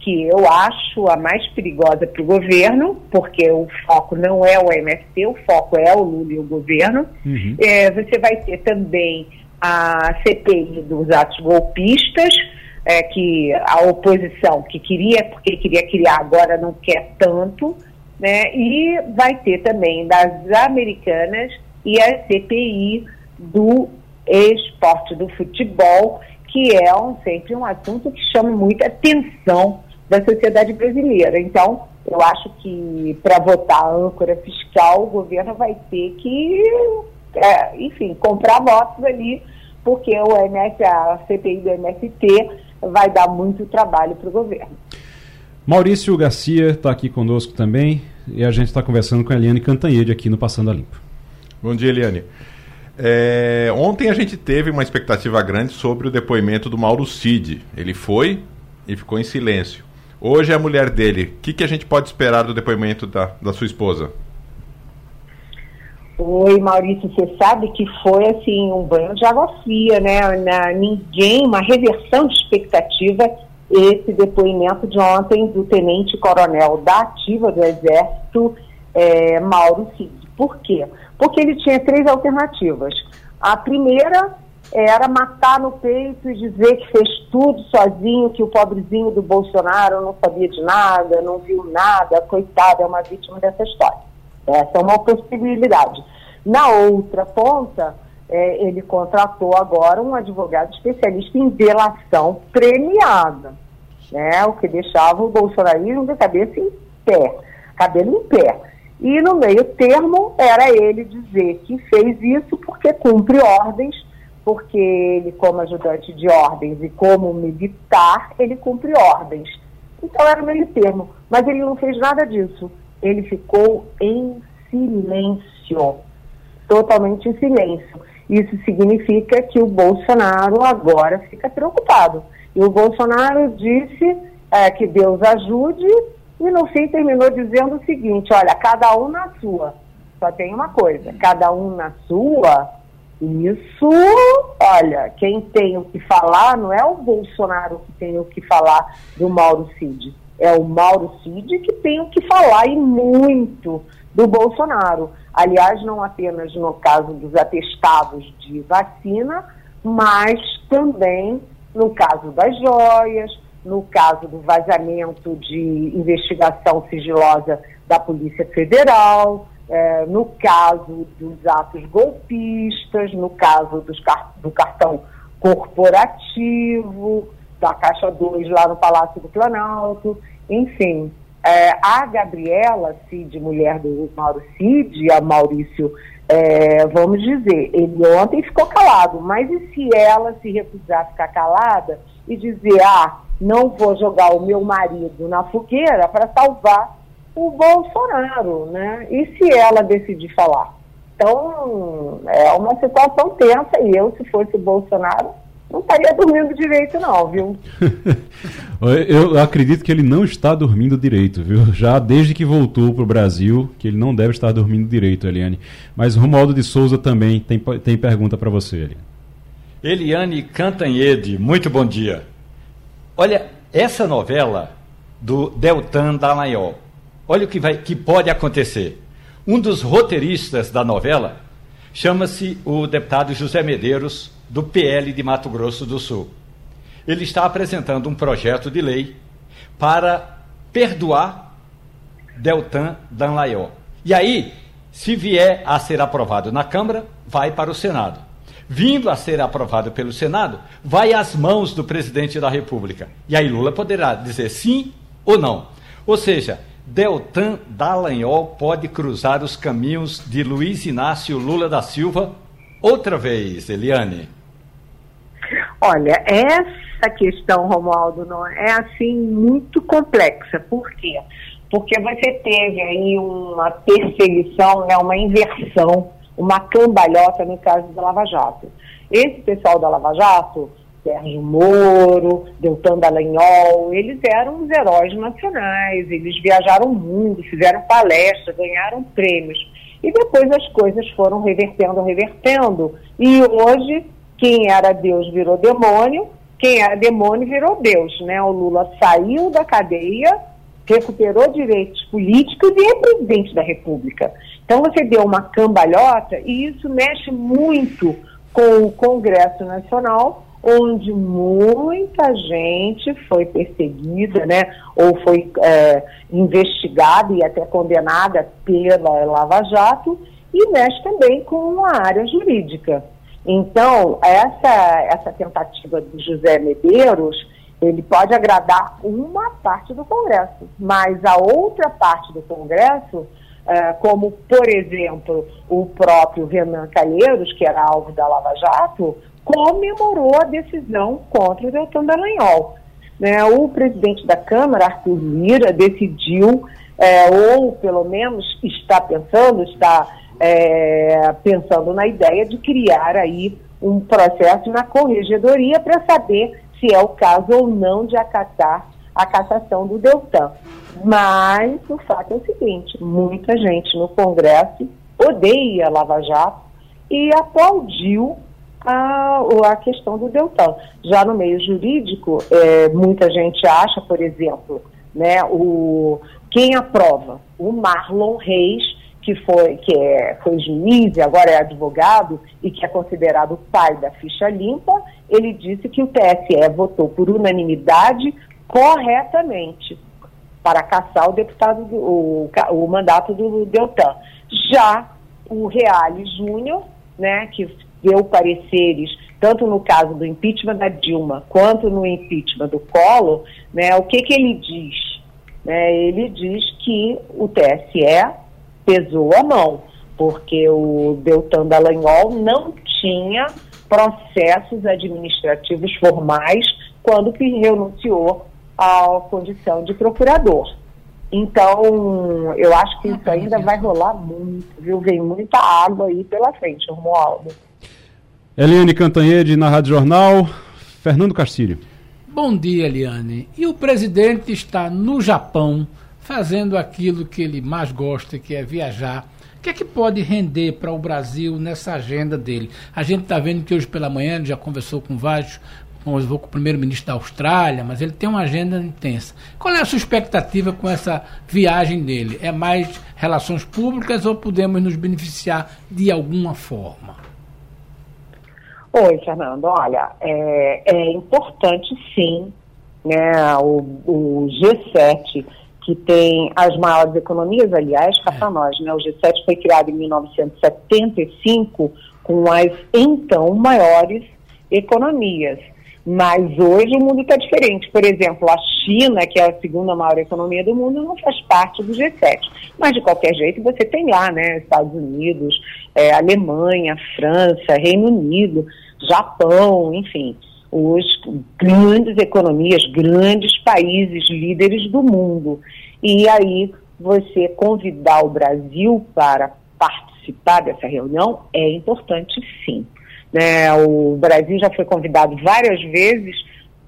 que eu acho a mais perigosa para o governo, porque o foco não é o MST, o foco é o Lula e o governo. Uhum. É, você vai ter também a CPI dos atos golpistas, é, que a oposição que queria, porque queria criar, agora não quer tanto, né? E vai ter também das americanas e a CPI do esporte do futebol, que é um, sempre um assunto que chama muita atenção da sociedade brasileira. Então, eu acho que para votar a âncora fiscal, o governo vai ter que, é, enfim, comprar votos ali, porque o MS, a CPI do MST vai dar muito trabalho para o governo.
Maurício Garcia está aqui conosco também e a gente está conversando com a Eliane Cantanhede aqui no Passando a Limpo.
Bom dia, Eliane. É, ontem a gente teve uma expectativa grande sobre o depoimento do Mauro Cid. Ele foi e ficou em silêncio. Hoje é a mulher dele. O que, que a gente pode esperar do depoimento da, da sua esposa?
Oi, Maurício, você sabe que foi assim um banho de água fria, né? Na, ninguém, uma reversão de expectativa esse depoimento de ontem do tenente coronel da ativa do Exército, é, Mauro Cid. Por quê? Porque ele tinha três alternativas. A primeira era matar no peito e dizer que fez tudo sozinho, que o pobrezinho do Bolsonaro não sabia de nada, não viu nada, coitado, é uma vítima dessa história. Essa é uma possibilidade. Na outra ponta, é, ele contratou agora um advogado especialista em delação premiada, né, o que deixava o bolsonarismo de cabeça em pé, cabelo em pé. E no meio termo era ele dizer que fez isso porque cumpre ordens, porque ele, como ajudante de ordens e como militar, ele cumpre ordens. Então era o meio termo. Mas ele não fez nada disso. Ele ficou em silêncio, totalmente em silêncio. Isso significa que o Bolsonaro agora fica preocupado. E o Bolsonaro disse é, que Deus ajude e no fim terminou dizendo o seguinte: olha, cada um na sua. Só tem uma coisa: cada um na sua. Isso, olha, quem tem o que falar não é o Bolsonaro que tem o que falar do Mauro Cid. É o Mauro Cid que tem o que falar e muito do Bolsonaro. Aliás, não apenas no caso dos atestados de vacina, mas também no caso das joias, no caso do vazamento de investigação sigilosa da Polícia Federal, é, no caso dos atos golpistas, no caso dos, do cartão corporativo, da Caixa 2 lá no Palácio do Planalto, enfim. É, a Gabriela Cid, mulher do Mauro Cid, a Maurício, é, vamos dizer, ele ontem ficou calado, mas e se ela se recusar a ficar calada e dizer, ah, não vou jogar o meu marido na fogueira para salvar o Bolsonaro, né? E se ela decidir falar? Então, é uma situação tensa e eu, se fosse o Bolsonaro, não estaria dormindo direito, não, viu?
eu acredito que ele não está dormindo direito, viu? Já desde que voltou para o Brasil, que ele não deve estar dormindo direito, Eliane. Mas Romualdo de Souza também tem, tem pergunta para você, Eliane.
Eliane Cantanhede, muito bom dia. Olha, essa novela do Deltan Dallagnol, olha o que, vai, que pode acontecer. Um dos roteiristas da novela chama-se o deputado José Medeiros, do PL de Mato Grosso do Sul. Ele está apresentando um projeto de lei para perdoar Deltan Danlaiol. E aí, se vier a ser aprovado na Câmara, vai para o Senado. Vindo a ser aprovado pelo Senado, vai às mãos do presidente da República. E aí Lula poderá dizer sim ou não. Ou seja, Deltan Dallagnol pode cruzar os caminhos de Luiz Inácio Lula da Silva outra vez, Eliane.
Olha, essa questão, Romualdo, não é assim muito complexa. Por quê? Porque você teve aí uma perseguição, né, uma inversão, uma cambalhota no caso da Lava Jato. Esse pessoal da Lava Jato, Sérgio Moro, Deltan Dallagnol, eles eram os heróis nacionais, eles viajaram o mundo, fizeram palestras, ganharam prêmios. E depois as coisas foram revertendo, revertendo. E hoje quem era Deus virou demônio, quem era demônio virou Deus, né? O Lula saiu da cadeia, recuperou direitos políticos e é presidente da República. Então você deu uma cambalhota e isso mexe muito com o Congresso Nacional, onde muita gente foi perseguida, né, ou foi é, investigada e até condenada pela Lava Jato, e mexe também com a área jurídica. Então, essa, essa tentativa do José Medeiros, ele pode agradar uma parte do Congresso, mas a outra parte do Congresso, como, por exemplo, o próprio Renan Calheiros, que era alvo da Lava Jato, comemorou a decisão contra o Deltan Dallagnol. Né? O presidente da Câmara, Arthur Lira, decidiu, é, ou pelo menos está pensando, está é, pensando na ideia de criar aí um processo na corregedoria para saber se é o caso ou não de acatar a cassação do Deltan. Mas o fato é o seguinte: muita gente no Congresso odeia Lava Jato e aplaudiu a, a questão do Deltan. Já no meio jurídico, é, muita gente acha, por exemplo, né, o, quem aprova? O Marlon Reis que foi, que é, foi juiz e agora é advogado e que é considerado o pai da ficha limpa, ele disse que o TSE votou por unanimidade corretamente para caçar o deputado do, o, o mandato do Deltan. Já o Reale Júnior, né, que deu pareceres tanto no caso do impeachment da Dilma quanto no impeachment do Collor, né, o que, que ele diz? Né, ele diz que o TSE pesou a mão, porque o Deltan Dallagnol não tinha processos administrativos formais quando que renunciou à condição de procurador. Então, eu acho que isso ainda vai rolar muito, viu? Vem muita água aí pela frente, Romualdo.
Eliane Cantanhede na Rádio Jornal, Fernando Castilho.
Bom dia, Eliane. E o presidente está no Japão fazendo aquilo que ele mais gosta, que é viajar. O que é que pode render para o Brasil nessa agenda dele? A gente está vendo que hoje pela manhã ele já conversou com vários, com o primeiro-ministro da Austrália, mas ele tem uma agenda intensa. Qual é a sua expectativa com essa viagem dele? É mais relações públicas ou podemos nos beneficiar de alguma forma?
Oi, Fernando. Olha, é, é importante sim né, o, o G7 que tem as maiores economias, aliás, cá para nós, né? O G7 foi criado em 1975 com as então maiores economias. Mas hoje o mundo está diferente. Por exemplo, a China, que é a segunda maior economia do mundo, não faz parte do G7. Mas, de qualquer jeito, você tem lá, né? Estados Unidos, é, Alemanha, França, Reino Unido, Japão, enfim os grandes economias, grandes países líderes do mundo. E aí você convidar o Brasil para participar dessa reunião é importante sim. Né? O Brasil já foi convidado várias vezes,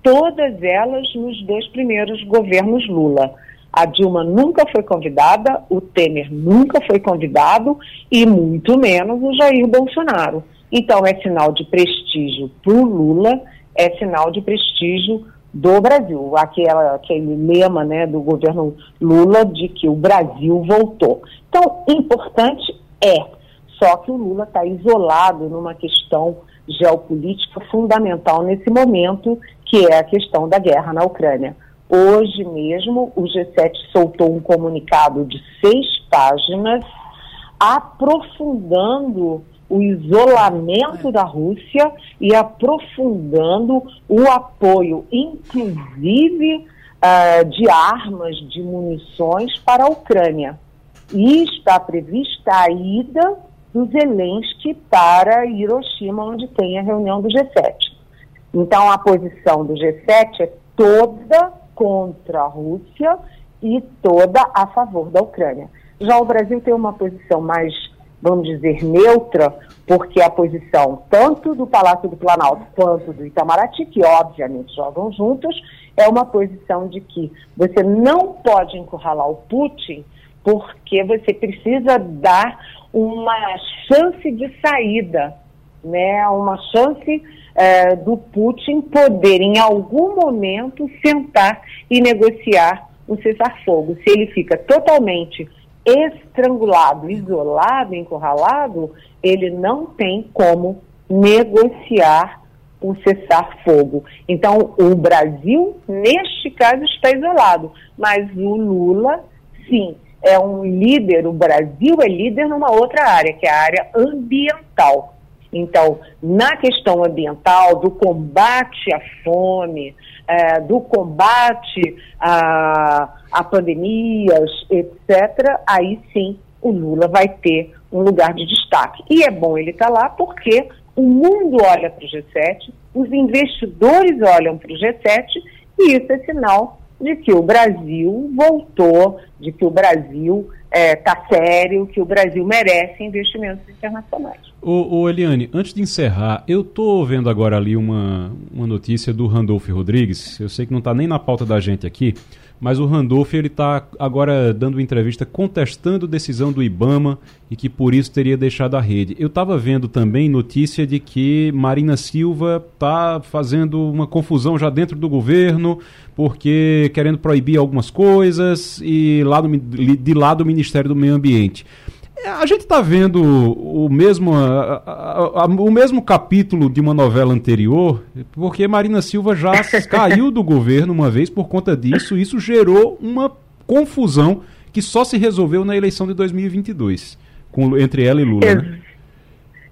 todas elas nos dois primeiros governos Lula. A Dilma nunca foi convidada, o Temer nunca foi convidado e muito menos o Jair Bolsonaro. Então é sinal de prestígio para o Lula é sinal de prestígio do Brasil. Aquela, aquele lema né, do governo Lula de que o Brasil voltou. Então, importante é, só que o Lula está isolado numa questão geopolítica fundamental nesse momento, que é a questão da guerra na Ucrânia. Hoje mesmo, o G7 soltou um comunicado de seis páginas aprofundando o isolamento da Rússia e aprofundando o apoio, inclusive uh, de armas, de munições para a Ucrânia. E está prevista a ida do Zelensky para Hiroshima, onde tem a reunião do G7. Então, a posição do G7 é toda contra a Rússia e toda a favor da Ucrânia. Já o Brasil tem uma posição mais, vamos dizer, neutra, porque a posição tanto do Palácio do Planalto quanto do Itamaraty, que obviamente jogam juntos, é uma posição de que você não pode encurralar o Putin porque você precisa dar uma chance de saída, né? uma chance é, do Putin poder, em algum momento, sentar e negociar o cessar-fogo. Se ele fica totalmente estrangulado, isolado, encurralado, ele não tem como negociar o cessar-fogo. Então, o Brasil, neste caso, está isolado, mas o Lula, sim, é um líder, o Brasil é líder numa outra área, que é a área ambiental. Então, na questão ambiental, do combate à fome, é, do combate a, a pandemias, etc., aí sim o Lula vai ter um lugar de destaque. E é bom ele estar tá lá porque o mundo olha para o G7, os investidores olham para o G7 e isso é sinal de que o Brasil voltou, de que o Brasil está é, sério, que o Brasil merece investimentos internacionais.
Ô, ô, Eliane, antes de encerrar, eu estou vendo agora ali uma, uma notícia do Randolph Rodrigues. Eu sei que não está nem na pauta da gente aqui, mas o Randolph ele está agora dando entrevista contestando decisão do IBAMA e que por isso teria deixado a rede. Eu estava vendo também notícia de que Marina Silva está fazendo uma confusão já dentro do governo, porque querendo proibir algumas coisas e lá no, de lá do Ministério do Meio Ambiente. A gente está vendo o mesmo, a, a, a, o mesmo capítulo de uma novela anterior, porque Marina Silva já caiu do governo uma vez por conta disso. Isso gerou uma confusão que só se resolveu na eleição de 2022, com, entre ela e Lula. Ex né?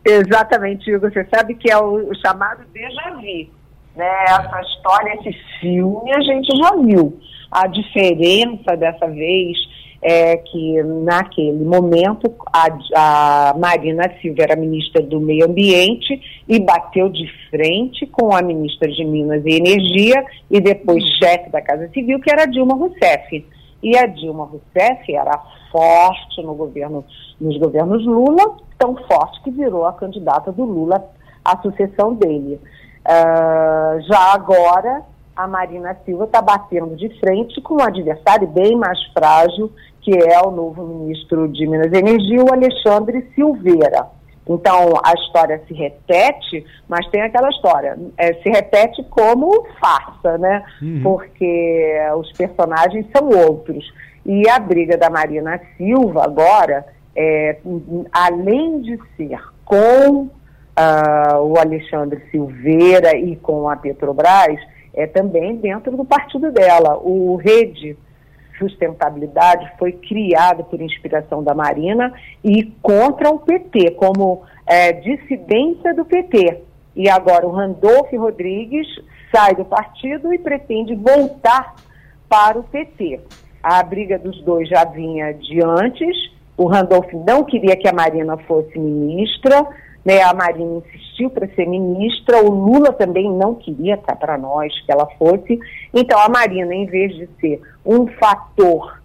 Exatamente, Hugo. Você sabe que é o, o chamado déjà vu. Né? Essa história, esse filme, a gente já viu. A diferença dessa vez é que naquele momento a, a, Marina Silva era ministra do Meio Ambiente e bateu de frente com a ministra de Minas e Energia e depois hum. chefe da Casa Civil, que era Dilma Rousseff. E a Dilma Rousseff era forte no governo, nos governos Lula, tão forte que virou a candidata do Lula à sucessão dele. Uh, já agora, a Marina Silva está batendo de frente com um adversário bem mais frágil, que é o novo ministro de Minas e Energia, o Alexandre Silveira. Então, a história se repete, mas tem aquela história, é, se repete como farsa, né? Uhum. Porque os personagens são outros. E a briga da Marina Silva agora, é, além de ser com uh, o Alexandre Silveira e com a Petrobras, é também dentro do partido dela. O Rede Sustentabilidade foi criado por inspiração da Marina e contra o PT, como é, dissidência do PT. E agora o Randolph Rodrigues sai do partido e pretende voltar para o PT. A briga dos dois já vinha de antes. O Randolph não queria que a Marina fosse ministra, né, a Marina insistiu para ser ministra, o Lula também não queria cá para nós que ela fosse. Então, a Marina, em vez de ser um fator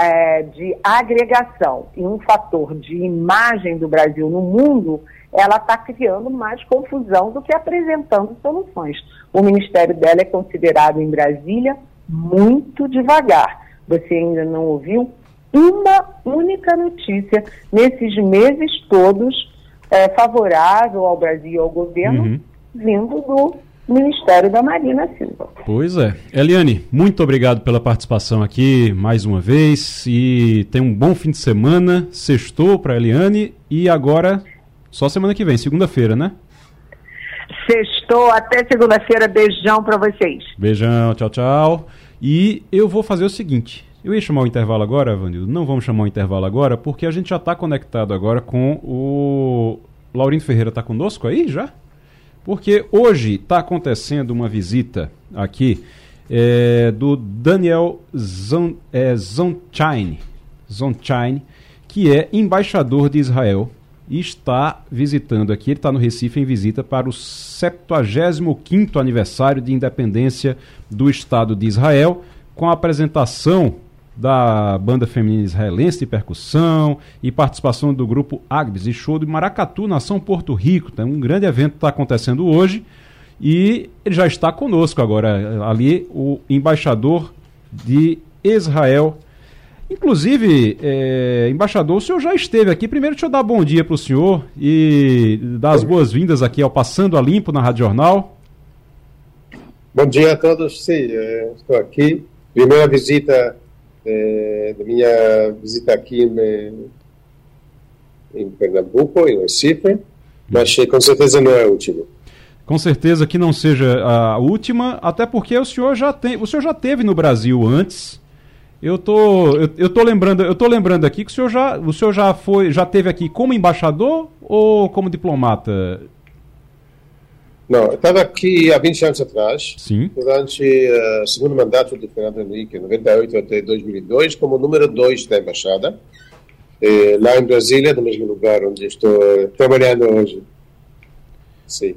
é, de agregação e um fator de imagem do Brasil no mundo, ela está criando mais confusão do que apresentando soluções. O ministério dela é considerado em Brasília muito devagar. Você ainda não ouviu uma única notícia nesses meses todos é, favorável ao Brasil e ao governo, uhum. vindo do Ministério da Marina Silva.
Pois é. Eliane, muito obrigado pela participação aqui mais uma vez e tenha um bom fim de semana. Sextou para Eliane e agora só semana que vem, segunda-feira, né?
Sextou, até segunda-feira. Beijão para vocês.
Beijão, tchau, tchau. E eu vou fazer o seguinte: eu ia chamar o intervalo agora, Vanildo. Não vamos chamar o intervalo agora, porque a gente já está conectado agora com o. Laurindo Ferreira está conosco aí já? Porque hoje está acontecendo uma visita aqui é, do Daniel Zon, é, que é embaixador de Israel e está visitando aqui, ele está no Recife em visita para o 75º aniversário de independência do Estado de Israel, com a apresentação da banda feminina israelense de percussão e participação do grupo Agbes e show de Maracatu, nação Porto Rico. Então, um grande evento está acontecendo hoje e ele já está conosco agora, ali o embaixador de Israel Inclusive, é, embaixador, o senhor já esteve aqui. Primeiro, deixa eu dar bom dia para o senhor e dar as boas-vindas aqui ao Passando a Limpo na Rádio Jornal.
Bom dia a todos. Sim, é, estou aqui. Primeira visita, é, da minha visita aqui em, em Pernambuco, em Recife, mas com certeza não é a última.
Com certeza que não seja a última, até porque o senhor já tem, o senhor já teve no Brasil antes eu tô, eu, eu tô lembrando, eu tô lembrando aqui que o senhor já, o senhor já foi, já teve aqui como embaixador ou como diplomata?
Não, eu estava aqui há 20 anos atrás,
Sim.
durante uh, o segundo mandato de Fernando Henrique, 98 até 2002, como número 2 da embaixada, eh, lá em Brasília, no mesmo lugar onde estou uh, trabalhando hoje. Sim.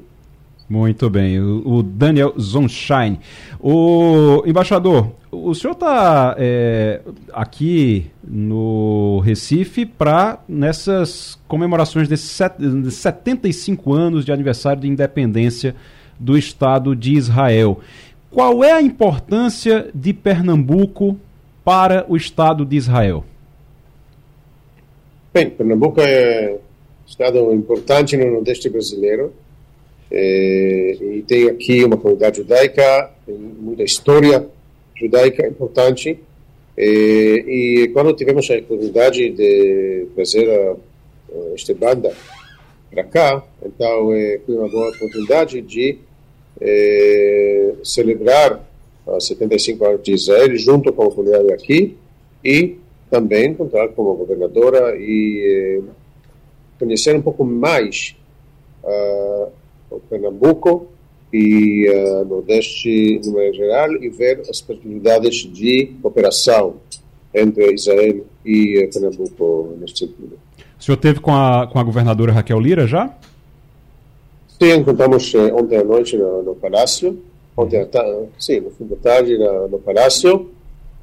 Muito bem, o, Daniel Zonshine. O embaixador, o senhor está é, aqui no Recife para nessas comemorações desses set, 75 anos de aniversário de independência do Estado de Israel. Qual é a importância de Pernambuco para o Estado de Israel?
Bem, Pernambuco é um estado importante no Nordeste brasileiro é, e tem aqui uma comunidade judaica, tem muita história judaica importante. É, e quando tivemos a oportunidade de trazer a, a esta banda para cá, então é, foi uma boa oportunidade de é, celebrar os 75 anos de Israel junto com a comunidade aqui e também contar com a governadora e conhecer um pouco mais uh, Pernambuco e uh, Nordeste no meio geral e ver as possibilidades de cooperação entre Israel e uh, Pernambuco neste sentido.
O senhor teve com a, com a governadora Raquel Lira já?
Sim, encontramos uh, ontem à noite no, no Palácio, ontem à sim, no fim da tarde no, no Palácio,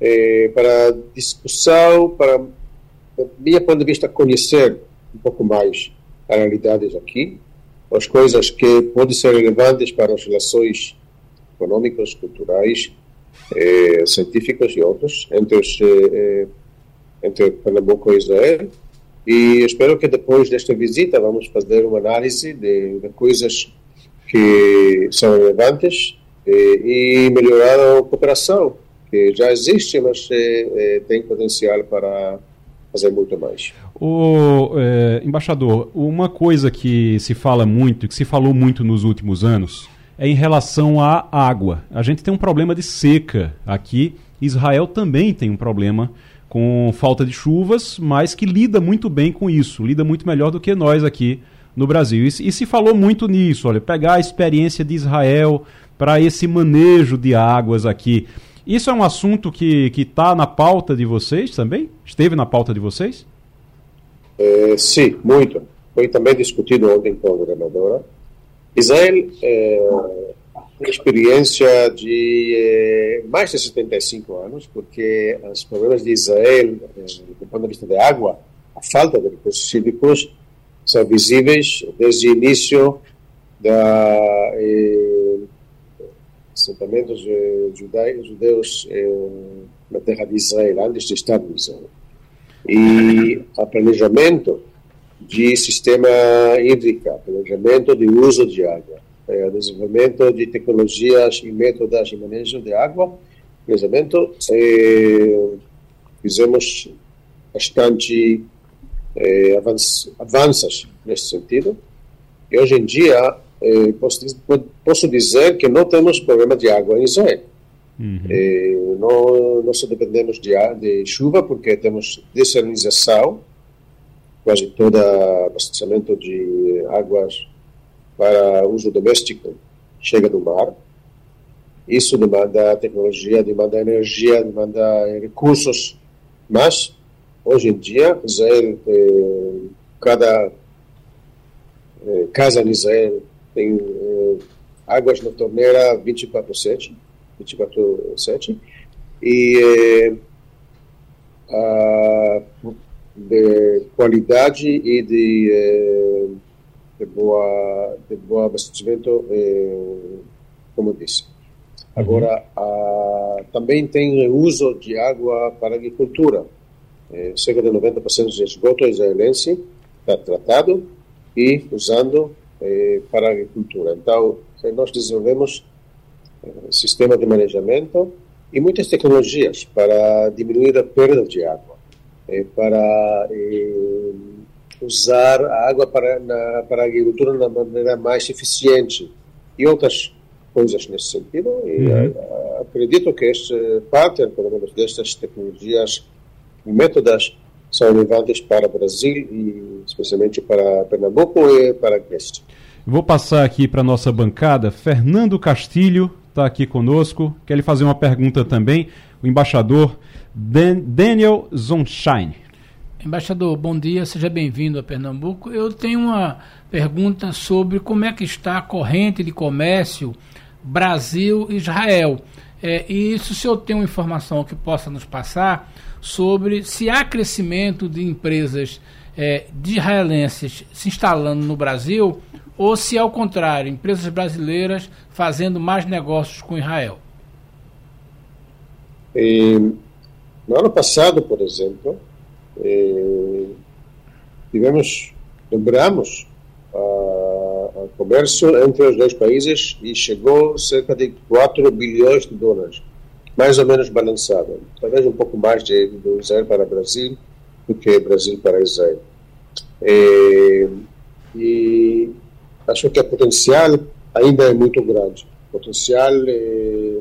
eh, para discussão, para, do meu ponto de vista, conhecer um pouco mais as realidades aqui, as coisas que podem ser relevantes para as relações econômicas, culturais, eh, científicas e outras entre, os, eh, eh, entre Pernambuco e Israel. E espero que depois desta visita vamos fazer uma análise de, de coisas que são relevantes eh, e melhorar a cooperação, que já existe, mas eh, eh, tem potencial para fazer muito mais.
O é, embaixador, uma coisa que se fala muito, que se falou muito nos últimos anos, é em relação à água. A gente tem um problema de seca aqui. Israel também tem um problema com falta de chuvas, mas que lida muito bem com isso, lida muito melhor do que nós aqui no Brasil. E, e se falou muito nisso, olha, pegar a experiência de Israel para esse manejo de águas aqui. Isso é um assunto que está na pauta de vocês também? Esteve na pauta de vocês?
É, sim, muito. Foi também discutido ontem com a governadora. Israel é uma experiência de é, mais de 75 anos, porque os problemas de Israel, é, do ponto de vista da água, a falta de recursos hídricos, são visíveis desde o início da assentamentos eh, judeus eh, na terra de Israel, antes do Estado de Israel. E o planejamento de sistema hídrico, planejamento de uso de água, eh, desenvolvimento de tecnologias e métodos de manejo de água, planejamento, eh, fizemos bastante eh, avanços nesse sentido. E hoje em dia, eh, posso, posso, dizer que não temos problema de água em Israel. Uhum. É, não, não só dependemos de, de chuva, porque temos desalinização, quase todo abastecimento de águas para uso doméstico chega do mar. Isso demanda tecnologia, demanda energia, demanda recursos, mas hoje em dia Israel, eh, cada eh, casa em Israel tem eh, águas na torneira 24/7, 24/7 e eh, a, de qualidade e de, eh, de boa de boa abastecimento, eh, como disse. Agora, a, também tem uso de água para agricultura. É, cerca de 90% de esgoto israelense está tratado e usando é, para agricultura. Então, nós desenvolvemos sistema de manejamento e muitas tecnologias para diminuir a perda de água, é, para é, usar a água para, na, para a agricultura de maneira mais eficiente e outras coisas nesse sentido. E uhum. acredito que este parte, pelo menos, destas tecnologias e métodos são relevantes para o Brasil e especialmente para Pernambuco e para Agreste.
Vou passar aqui para a nossa bancada. Fernando Castilho está aqui conosco. Quer lhe fazer uma pergunta também. O embaixador Dan Daniel Zonshine.
Embaixador, bom dia, seja bem-vindo a Pernambuco. Eu tenho uma pergunta sobre como é que está a corrente de comércio Brasil-Israel. É, e se o senhor tem uma informação que possa nos passar sobre se há crescimento de empresas é, de israelenses se instalando no Brasil ou se, ao contrário, empresas brasileiras fazendo mais negócios com Israel?
No ano passado, por exemplo, eh, tivemos, dobramos o comércio entre os dois países e chegou cerca de 4 bilhões de dólares, mais ou menos balançado. Talvez um pouco mais de, Israel para o Brasil do que Brasil para Israel. E acho que o potencial ainda é muito grande. O potencial é,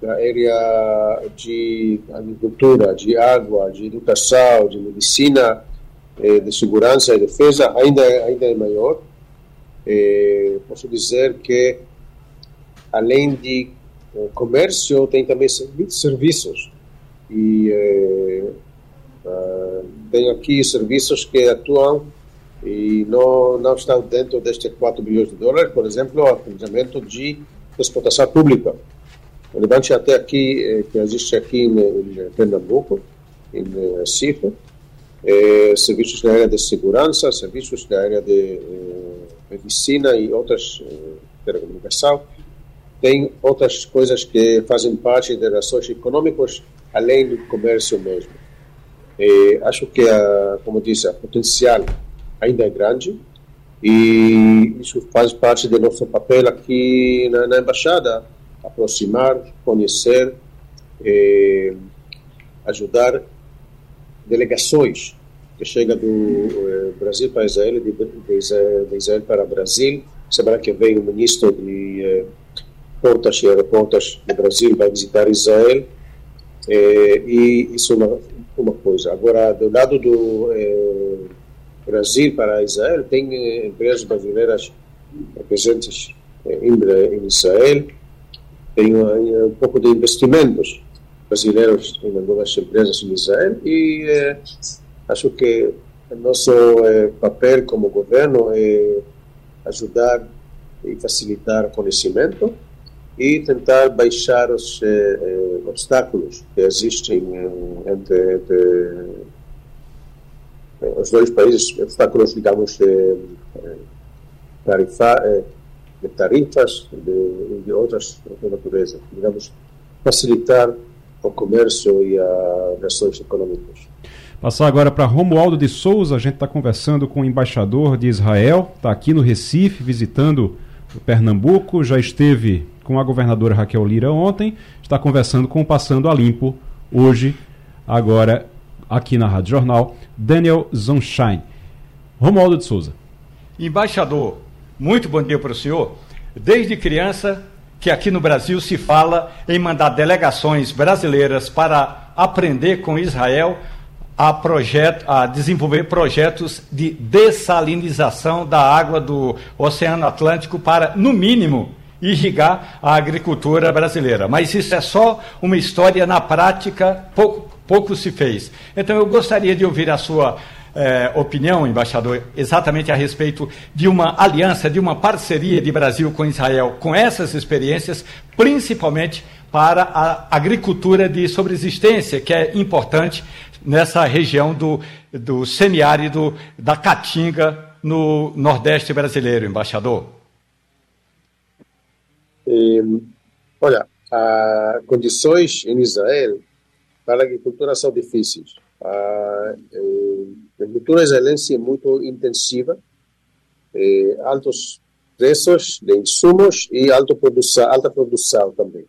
da área de agricultura, de água, de educação, de medicina, é, de segurança e defesa ainda, ainda é maior eh, posso dizer que, além de eh, comércio, tem também serviços. E eh, uh, tem aqui serviços que atuam e não, não estão dentro destes 4 bilhões de dólares, por exemplo, o atendimento de explotação pública. Relevante até aqui, eh, que existe aqui em, em Pernambuco, em Recife, eh, serviços na área de segurança, serviços na área de eh, medicina e outras eh, telecomunicação, tem outras coisas que fazem parte de relações econômicas além do comércio mesmo. E acho que, a, como disse, o potencial ainda é grande e isso faz parte do nosso papel aqui na, na embaixada, aproximar, conhecer, eh, ajudar delegações que chega do eh, Brasil para Israel, de, de, de Israel para Brasil. Semana que vem o ministro de eh, Portas e Aeroportos do Brasil vai visitar Israel. Eh, e isso é uma, uma coisa. Agora, do lado do eh, Brasil para Israel, tem eh, empresas brasileiras presentes eh, em, Israel, tem um, um pouco de investimentos brasileiros em algumas empresas em Israel e Acho que o nosso eh, papel como governo é ajudar e facilitar conhecimento e tentar baixar os eh, eh obstáculos que existem entre, entre, os dois países, obstáculos, digamos, de, tarifa, de tarifas de, de outras de natureza, digamos, facilitar o comércio e as relações econômicas.
Passar agora para Romualdo de Souza, a gente está conversando com o embaixador de Israel, está aqui no Recife, visitando o Pernambuco, já esteve com a governadora Raquel Lira ontem, está conversando com o Passando a Limpo hoje, agora aqui na Rádio Jornal, Daniel Zonshine. Romualdo de Souza.
Embaixador, muito bom dia para o senhor. Desde criança que aqui no Brasil se fala em mandar delegações brasileiras para aprender com Israel a, projeto, a desenvolver projetos de dessalinização da água do Oceano Atlântico para, no mínimo, irrigar a agricultura brasileira. Mas isso é só uma história na prática, pouco, pouco se fez. Então eu gostaria de ouvir a sua eh, opinião, embaixador, exatamente a respeito de uma aliança, de uma parceria de Brasil com Israel com essas experiências, principalmente para a agricultura de sobreexistência, que é importante nessa região do, do semiárido da Caatinga, no Nordeste brasileiro, embaixador?
olha, as condições em Israel para a agricultura são difíceis. A, a agricultura israelense é muito intensiva, é, altos preços de insumos e alta produção, alta produção também.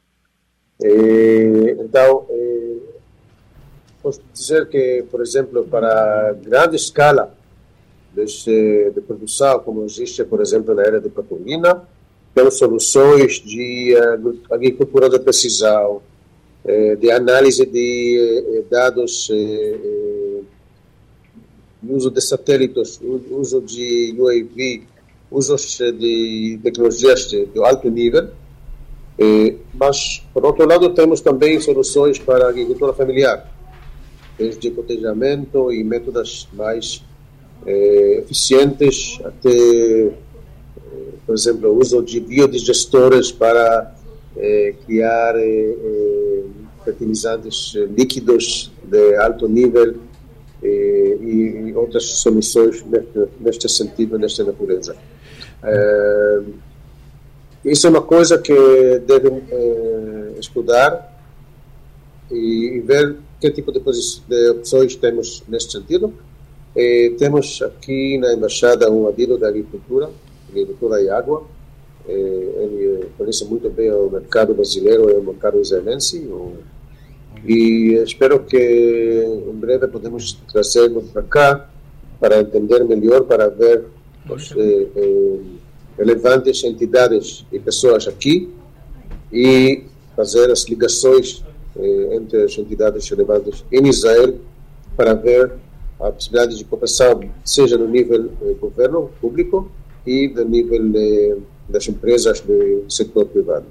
É, então, posso dizer que, por exemplo, para grande escala de, de produção, como existe, por exemplo, na área de Patolina, temos soluções de agricultura de precisão, de análise de uh, dados, uso de satélites, uso de UAV, uso de tecnologias de, alto nível, mas, por outro lado, temos também soluções para a agricultura familiar, desde cotejamento e métodos mais eh, eficientes até, eh, por exemplo, uso de biodigestores para eh, criar eh, eh, fertilizantes líquidos de alto nível eh, e, e, outras soluções neste, sentido, nesta natureza. isso é uma coisa que devem estudar e ver que tipo de, de opções temos neste sentido. Eh, temos aqui na Embaixada um adido da Agricultura, Agricultura e Água. Eh, ele conhece muito bem o mercado brasileiro e o mercado israelense. E espero que em breve podemos trazer-nos para cá para entender melhor, para ver os eh, eh, relevantes entidades e pessoas aqui e fazer as ligações eh, entre as entidades relevantes em Israel para ver a possibilidade de cooperação, seja no nível eh, governo público e no nível eh, das empresas do setor privado.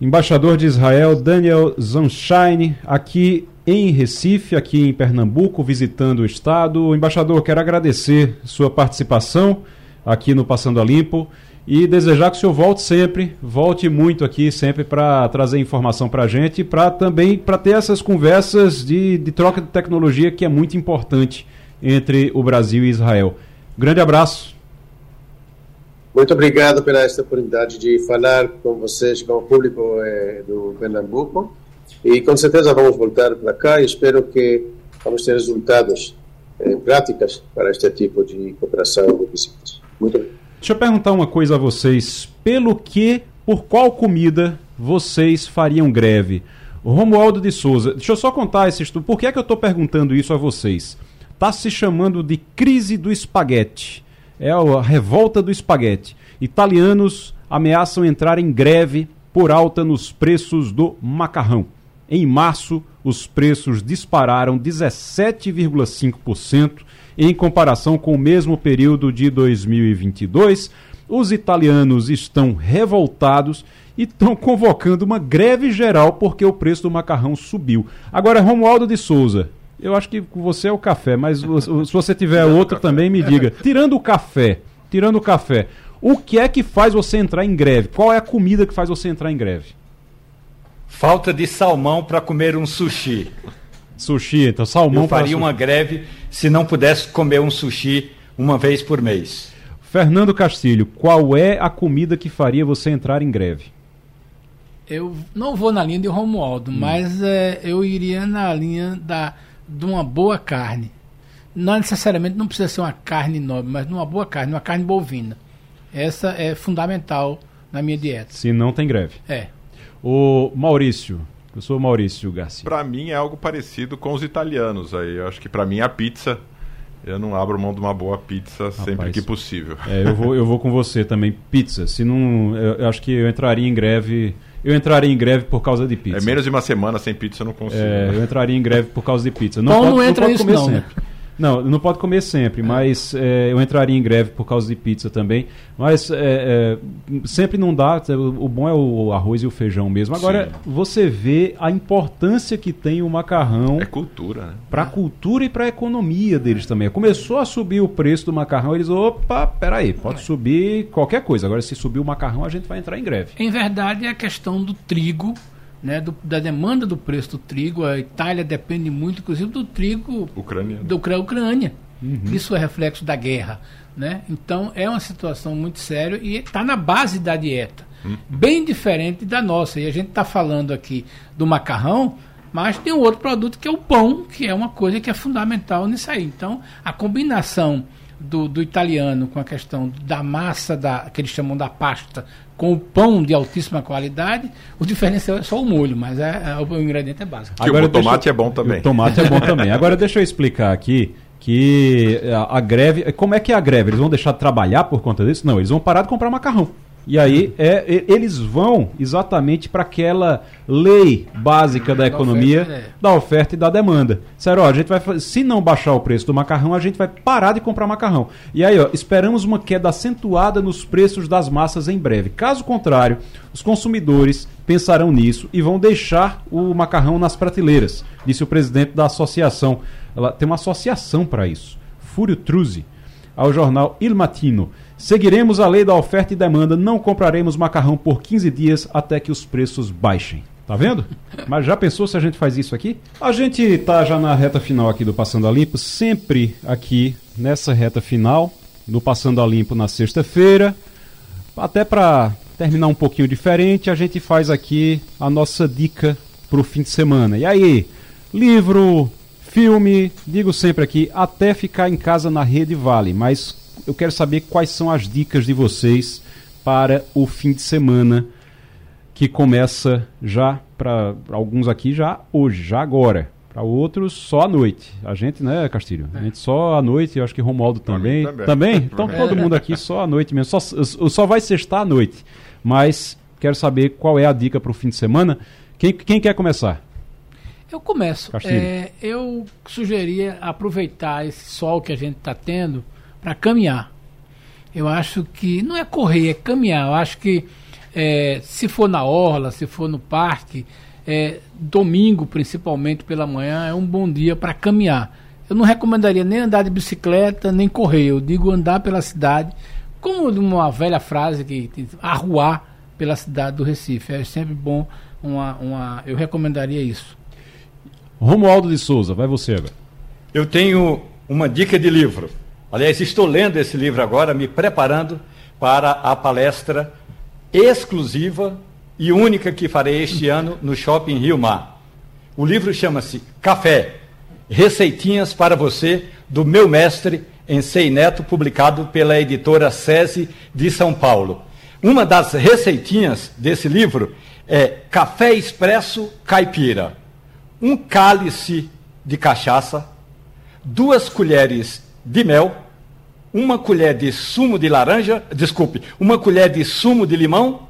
Embaixador de Israel Daniel Zanshine, aqui em Recife, aqui em Pernambuco, visitando o estado. Embaixador, quero agradecer sua participação aqui no Passando a Limpo e desejar que o senhor volte sempre, volte muito aqui sempre para trazer informação para a gente para também para ter essas conversas de, de troca de tecnologia que é muito importante entre o Brasil e Israel. Grande abraço.
Muito obrigado pela esta oportunidade de falar com vocês, com o público é, do Pernambuco. E com certeza vamos voltar para cá e espero que vamos ter resultados é, práticas para este tipo de cooperação visitas. Muito obrigado.
Deixa eu perguntar uma coisa a vocês. Pelo que, por qual comida vocês fariam greve? Romualdo de Souza, deixa eu só contar esse estudo. Por que é que eu estou perguntando isso a vocês? Está se chamando de crise do espaguete. É a revolta do espaguete. Italianos ameaçam entrar em greve por alta nos preços do macarrão. Em março, os preços dispararam 17,5% em comparação com o mesmo período de 2022. Os italianos estão revoltados e estão convocando uma greve geral porque o preço do macarrão subiu. Agora, Romualdo de Souza, eu acho que você é o café, mas se você tiver outro também, me diga. Tirando o café, tirando o café, o que é que faz você entrar em greve? Qual é a comida que faz você entrar em greve?
Falta de salmão para comer um sushi.
Sushi, então salmão
Eu faria uma greve se não pudesse comer um sushi uma vez por mês.
Fernando Castilho, qual é a comida que faria você entrar em greve?
Eu não vou na linha de Romualdo, hum. mas é, eu iria na linha da, de uma boa carne. Não necessariamente não precisa ser uma carne nobre, mas uma boa carne, uma carne bovina. Essa é fundamental na minha dieta.
Se não tem greve.
É.
O Maurício, eu sou Maurício Garcia.
Para mim é algo parecido com os italianos aí. Eu acho que para mim a pizza Eu não abro mão de uma boa pizza Rapaz, sempre que possível.
É, eu vou, eu vou com você também. Pizza. Se não, eu, eu acho que eu entraria em greve eu entraria em greve por causa de pizza.
É menos de uma semana sem pizza eu não consigo.
É,
né?
eu entraria em greve por causa de pizza.
Não, pode, não entra não pode comer não,
sempre. Né? Não, não pode comer sempre, é. mas é, eu entraria em greve por causa de pizza também. Mas é, é, sempre não dá. O bom é o arroz e o feijão mesmo. Agora, Sim. você vê a importância que tem o macarrão.
É cultura, né?
Para a cultura e para a economia deles também. Começou a subir o preço do macarrão, eles, opa, peraí, pode subir qualquer coisa. Agora, se subir o macarrão, a gente vai entrar em greve.
Em verdade, é a questão do trigo né, do, da demanda do preço do trigo. A Itália depende muito, inclusive, do trigo
Ucrânia.
da Ucrânia. Uhum. Isso é reflexo da guerra. Né? Então é uma situação muito séria e está na base da dieta. Uhum. Bem diferente da nossa. E a gente está falando aqui do macarrão, mas tem um outro produto que é o pão, que é uma coisa que é fundamental nisso aí. Então, a combinação do, do italiano com a questão da massa da, que eles chamam da pasta com o pão de altíssima qualidade, o diferencial é só o molho, mas é, é o ingrediente é básico.
Agora, o tomate é bom também.
O tomate é bom também. Agora deixa eu explicar aqui que a, a, greve, como é que é a greve? Eles vão deixar de trabalhar por conta disso? Não, eles vão parar de comprar macarrão. E aí é, eles vão exatamente para aquela lei básica da economia, da oferta, é. da oferta, e da demanda. Sério, ó, a gente vai se não baixar o preço do macarrão, a gente vai parar de comprar macarrão. E aí, ó, esperamos uma queda acentuada nos preços das massas em breve. Caso contrário, os consumidores pensarão nisso e vão deixar o macarrão nas prateleiras, disse o presidente da associação. Ela tem uma associação para isso. Fúrio Truzzi, ao jornal Il Matino. Seguiremos a lei da oferta e demanda, não compraremos macarrão por 15 dias até que os preços baixem. Tá vendo? Mas já pensou se a gente faz isso aqui? A gente tá já na reta final aqui do Passando a Limpo, sempre aqui nessa reta final do Passando a Limpo na sexta-feira. Até para terminar um pouquinho diferente, a gente faz aqui a nossa dica pro fim de semana. E aí, livro, filme, digo sempre aqui, até ficar em casa na Rede Vale, mas eu quero saber quais são as dicas de vocês para o fim de semana que começa já para alguns aqui já hoje, já agora. Para outros só à noite. A gente, né, Castilho? A gente só à noite, eu acho que Romualdo também. Também? também? Então todo mundo aqui só à noite mesmo. Só, só vai sextar à noite. Mas quero saber qual é a dica para o fim de semana. Quem, quem quer começar?
Eu começo. É, eu sugeria aproveitar esse sol que a gente está tendo para caminhar. Eu acho que não é correr, é caminhar. Eu acho que é, se for na orla, se for no parque, é, domingo principalmente pela manhã é um bom dia para caminhar. Eu não recomendaria nem andar de bicicleta, nem correr. Eu digo andar pela cidade, como uma velha frase que arruar pela cidade do Recife. É sempre bom uma, uma eu recomendaria isso.
Romualdo de Souza, vai você agora.
Eu tenho uma dica de livro. Aliás, estou lendo esse livro agora, me preparando para a palestra exclusiva e única que farei este ano no Shopping Rio Mar. O livro chama-se Café, Receitinhas para você, do meu mestre Ensei Neto, publicado pela editora SESI de São Paulo. Uma das receitinhas desse livro é café expresso caipira, um cálice de cachaça, duas colheres de mel, uma colher de sumo de laranja, desculpe, uma colher de sumo de limão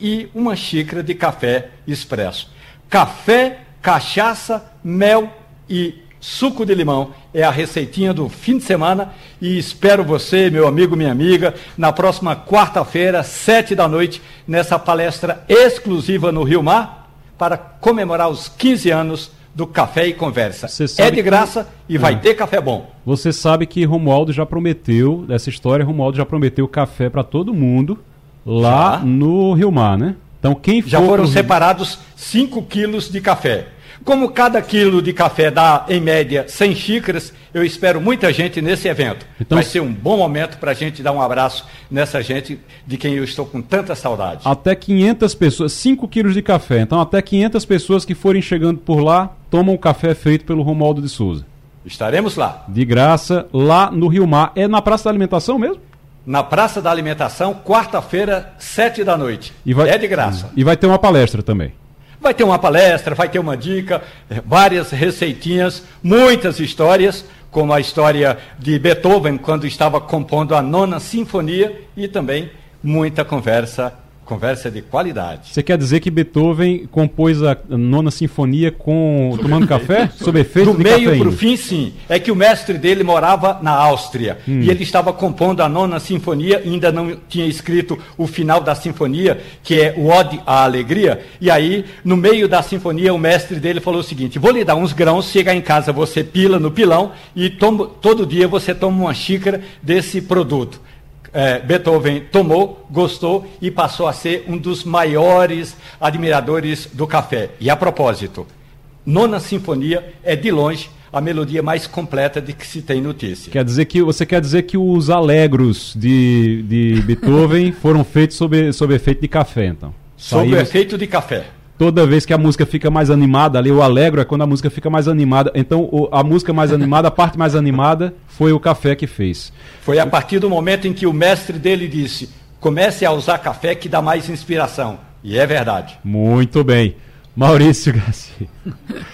e uma xícara de café expresso. Café, cachaça, mel e suco de limão é a receitinha do fim de semana e espero você, meu amigo, minha amiga, na próxima quarta-feira, sete da noite, nessa palestra exclusiva no Rio Mar para comemorar os 15 anos do Café e Conversa. É de graça que... e vai é. ter café bom.
Você sabe que Romualdo já prometeu, dessa história, Romualdo já prometeu café para todo mundo lá já? no Rio Mar, né?
Então quem Já foram separados 5 quilos de café. Como cada quilo de café dá, em média, 100 xícaras, eu espero muita gente nesse evento. Então, Vai ser um bom momento para a gente dar um abraço nessa gente de quem eu estou com tanta saudade.
Até 500 pessoas, 5 quilos de café. Então, até 500 pessoas que forem chegando por lá tomam o café feito pelo Romualdo de Souza.
Estaremos lá.
De graça, lá no Rio Mar. É na Praça da Alimentação mesmo?
Na Praça da Alimentação, quarta-feira, sete da noite.
Vai...
É de graça.
E vai ter uma palestra também.
Vai ter uma palestra, vai ter uma dica, várias receitinhas, muitas histórias, como a história de Beethoven, quando estava compondo a nona sinfonia, e também muita conversa Conversa de qualidade.
Você quer dizer que Beethoven compôs a nona sinfonia com tomando café? Sob efeito
Do meio para o fim, sim. É que o mestre dele morava na Áustria hum. e ele estava compondo a nona sinfonia, ainda não tinha escrito o final da sinfonia, que é o Ode à Alegria. E aí, no meio da sinfonia, o mestre dele falou o seguinte: vou lhe dar uns grãos, chega em casa, você pila no pilão e toma, todo dia você toma uma xícara desse produto é, Beethoven tomou, gostou e passou a ser um dos maiores admiradores do café. E a propósito, Nona Sinfonia é de longe a melodia mais completa de que se tem notícia.
Quer dizer que você quer dizer que os alegros de, de Beethoven foram feitos sob, sob efeito de café, então?
Sob efeito de café
toda vez que a música fica mais animada, ali o alegro é quando a música fica mais animada. Então, o, a música mais animada, a parte mais animada, foi o café que fez.
Foi a partir do momento em que o mestre dele disse: comece a usar café que dá mais inspiração. E é verdade.
Muito bem. Maurício Garcia.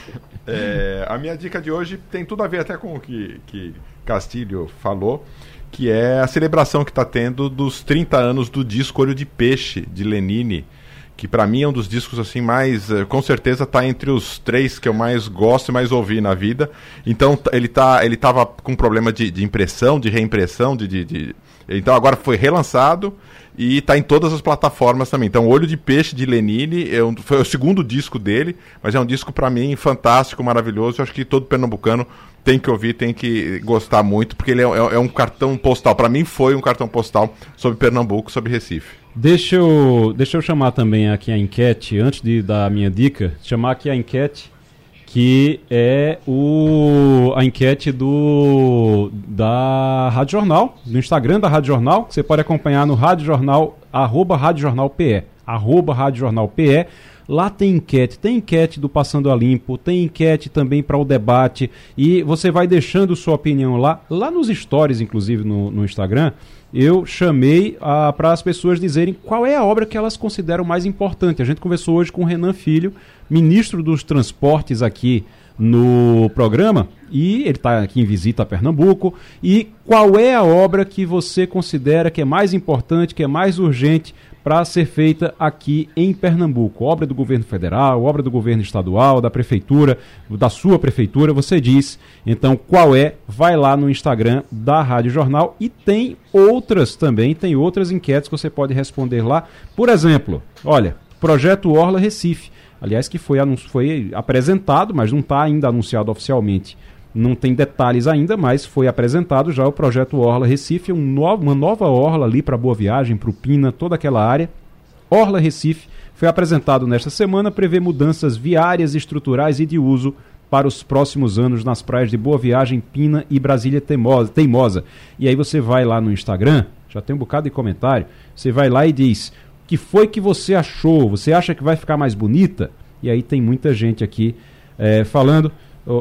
É, a minha dica de hoje tem tudo a ver até com o que, que Castilho falou, que é a celebração que está tendo dos 30 anos do disco Olho de Peixe, de Lenine que para mim é um dos discos assim mais, eh, com certeza está entre os três que eu mais gosto e mais ouvi na vida. Então ele tá, ele tava com problema de, de impressão, de reimpressão, de, de, de, então agora foi relançado e está em todas as plataformas também. Então Olho de Peixe de Lenine é um, foi o segundo disco dele, mas é um disco para mim fantástico, maravilhoso. Eu acho que todo pernambucano tem que ouvir, tem que gostar muito, porque ele é, é, é um cartão postal. Para mim foi um cartão postal sobre Pernambuco, sobre Recife.
Deixa eu, deixa eu chamar também aqui a enquete, antes de dar a minha dica, chamar aqui a enquete, que é o, a enquete do da Rádio Jornal, no Instagram da Rádio Jornal, que você pode acompanhar no Rádio Jornal, arroba Rádio Jornal PE, arroba Rádio Jornal PE. Lá tem enquete, tem enquete do Passando a Limpo, tem enquete também para o debate e você vai deixando sua opinião lá, lá nos stories, inclusive no, no Instagram eu chamei ah, para as pessoas dizerem qual é a obra que elas consideram mais importante. A gente conversou hoje com o Renan Filho, ministro dos Transportes aqui no programa, e ele está aqui em visita a Pernambuco. E qual é a obra que você considera que é mais importante, que é mais urgente para ser feita aqui em Pernambuco. Obra do governo federal, obra do governo estadual, da prefeitura, da sua prefeitura, você diz. Então, qual é? Vai lá no Instagram da Rádio Jornal e tem outras também, tem outras enquetes que você pode responder lá. Por exemplo, olha, projeto Orla Recife. Aliás, que foi, foi apresentado, mas não está ainda anunciado oficialmente não tem detalhes ainda, mas foi apresentado já o projeto Orla Recife, um uma nova orla ali para Boa Viagem, para o Pina, toda aquela área. Orla Recife foi apresentado nesta semana, prevê mudanças viárias, estruturais e de uso para os próximos anos nas praias de Boa Viagem, Pina e Brasília Teimosa. E aí você vai lá no Instagram, já tem um bocado de comentário, você vai lá e diz: "O que foi que você achou? Você acha que vai ficar mais bonita?" E aí tem muita gente aqui é, falando o,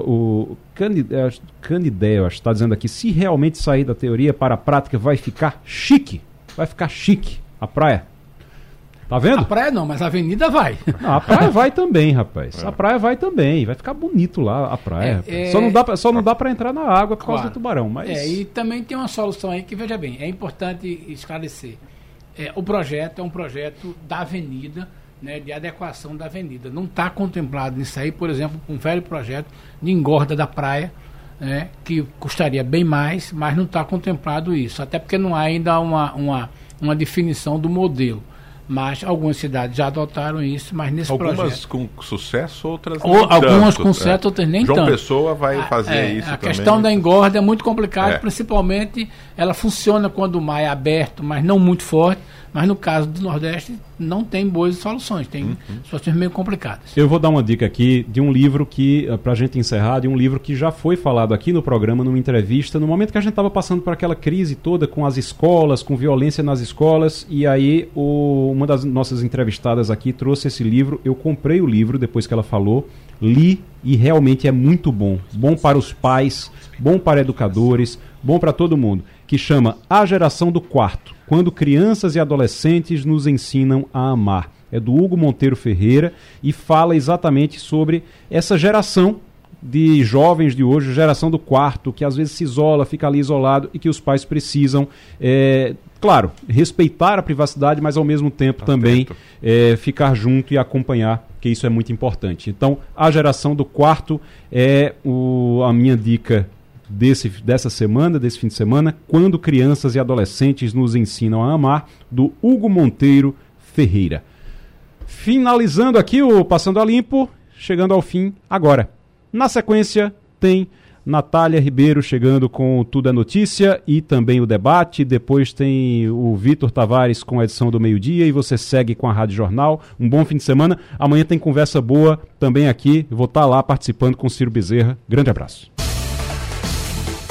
o Canidé, eu acho, está dizendo aqui, se realmente sair da teoria para a prática, vai ficar chique. Vai ficar chique a praia. Tá vendo? A
praia não, mas a avenida vai.
Não, a praia vai também, rapaz. É. A praia vai também. Vai ficar bonito lá a praia. É, é... Só não dá pra, só não dá para entrar na água por claro. causa do tubarão. Mas...
É, e também tem uma solução aí que, veja bem, é importante esclarecer. É, o projeto é um projeto da avenida né, de adequação da avenida. Não está contemplado nisso aí, por exemplo, um velho projeto de engorda da praia, né, que custaria bem mais, mas não está contemplado isso, até porque não há ainda uma, uma, uma definição do modelo. Mas algumas cidades já adotaram isso, mas nesse
algumas
projeto...
com sucesso, outras
não Ou, Algumas com sucesso, é. outras nem
João
tanto.
João Pessoa vai fazer
é,
isso
A
também.
questão da engorda é muito complicada, é. principalmente ela funciona quando o mar é aberto, mas não muito forte. Mas no caso do Nordeste, não tem boas soluções, tem uhum. situações meio complicadas.
Eu vou dar uma dica aqui de um livro que, eh, para a gente encerrar, de um livro que já foi falado aqui no programa, numa entrevista, no momento que a gente estava passando por aquela crise toda com as escolas, com violência nas escolas, e aí o, uma das nossas entrevistadas aqui trouxe esse livro. Eu comprei o livro depois que ela falou, li e realmente é muito bom. Bom para os pais, bom para educadores, bom para todo mundo, que chama A Geração do Quarto quando crianças e adolescentes nos ensinam a amar. É do Hugo Monteiro Ferreira e fala exatamente sobre essa geração de jovens de hoje, geração do quarto, que às vezes se isola, fica ali isolado e que os pais precisam, é, claro, respeitar a privacidade, mas ao mesmo tempo Atento. também é, ficar junto e acompanhar, que isso é muito importante. Então, a geração do quarto é o, a minha dica desse, dessa semana, desse fim de semana, quando crianças e adolescentes nos ensinam a amar, do Hugo Monteiro Ferreira. Finalizando aqui o Passando a Limpo, chegando ao fim agora. Na sequência, tem Natália Ribeiro chegando com Tudo é Notícia e também o debate. Depois tem o Vitor Tavares com a edição do meio-dia e você segue com a Rádio Jornal. Um bom fim de semana. Amanhã tem conversa boa também aqui. vou estar lá participando com Ciro Bezerra. Grande abraço.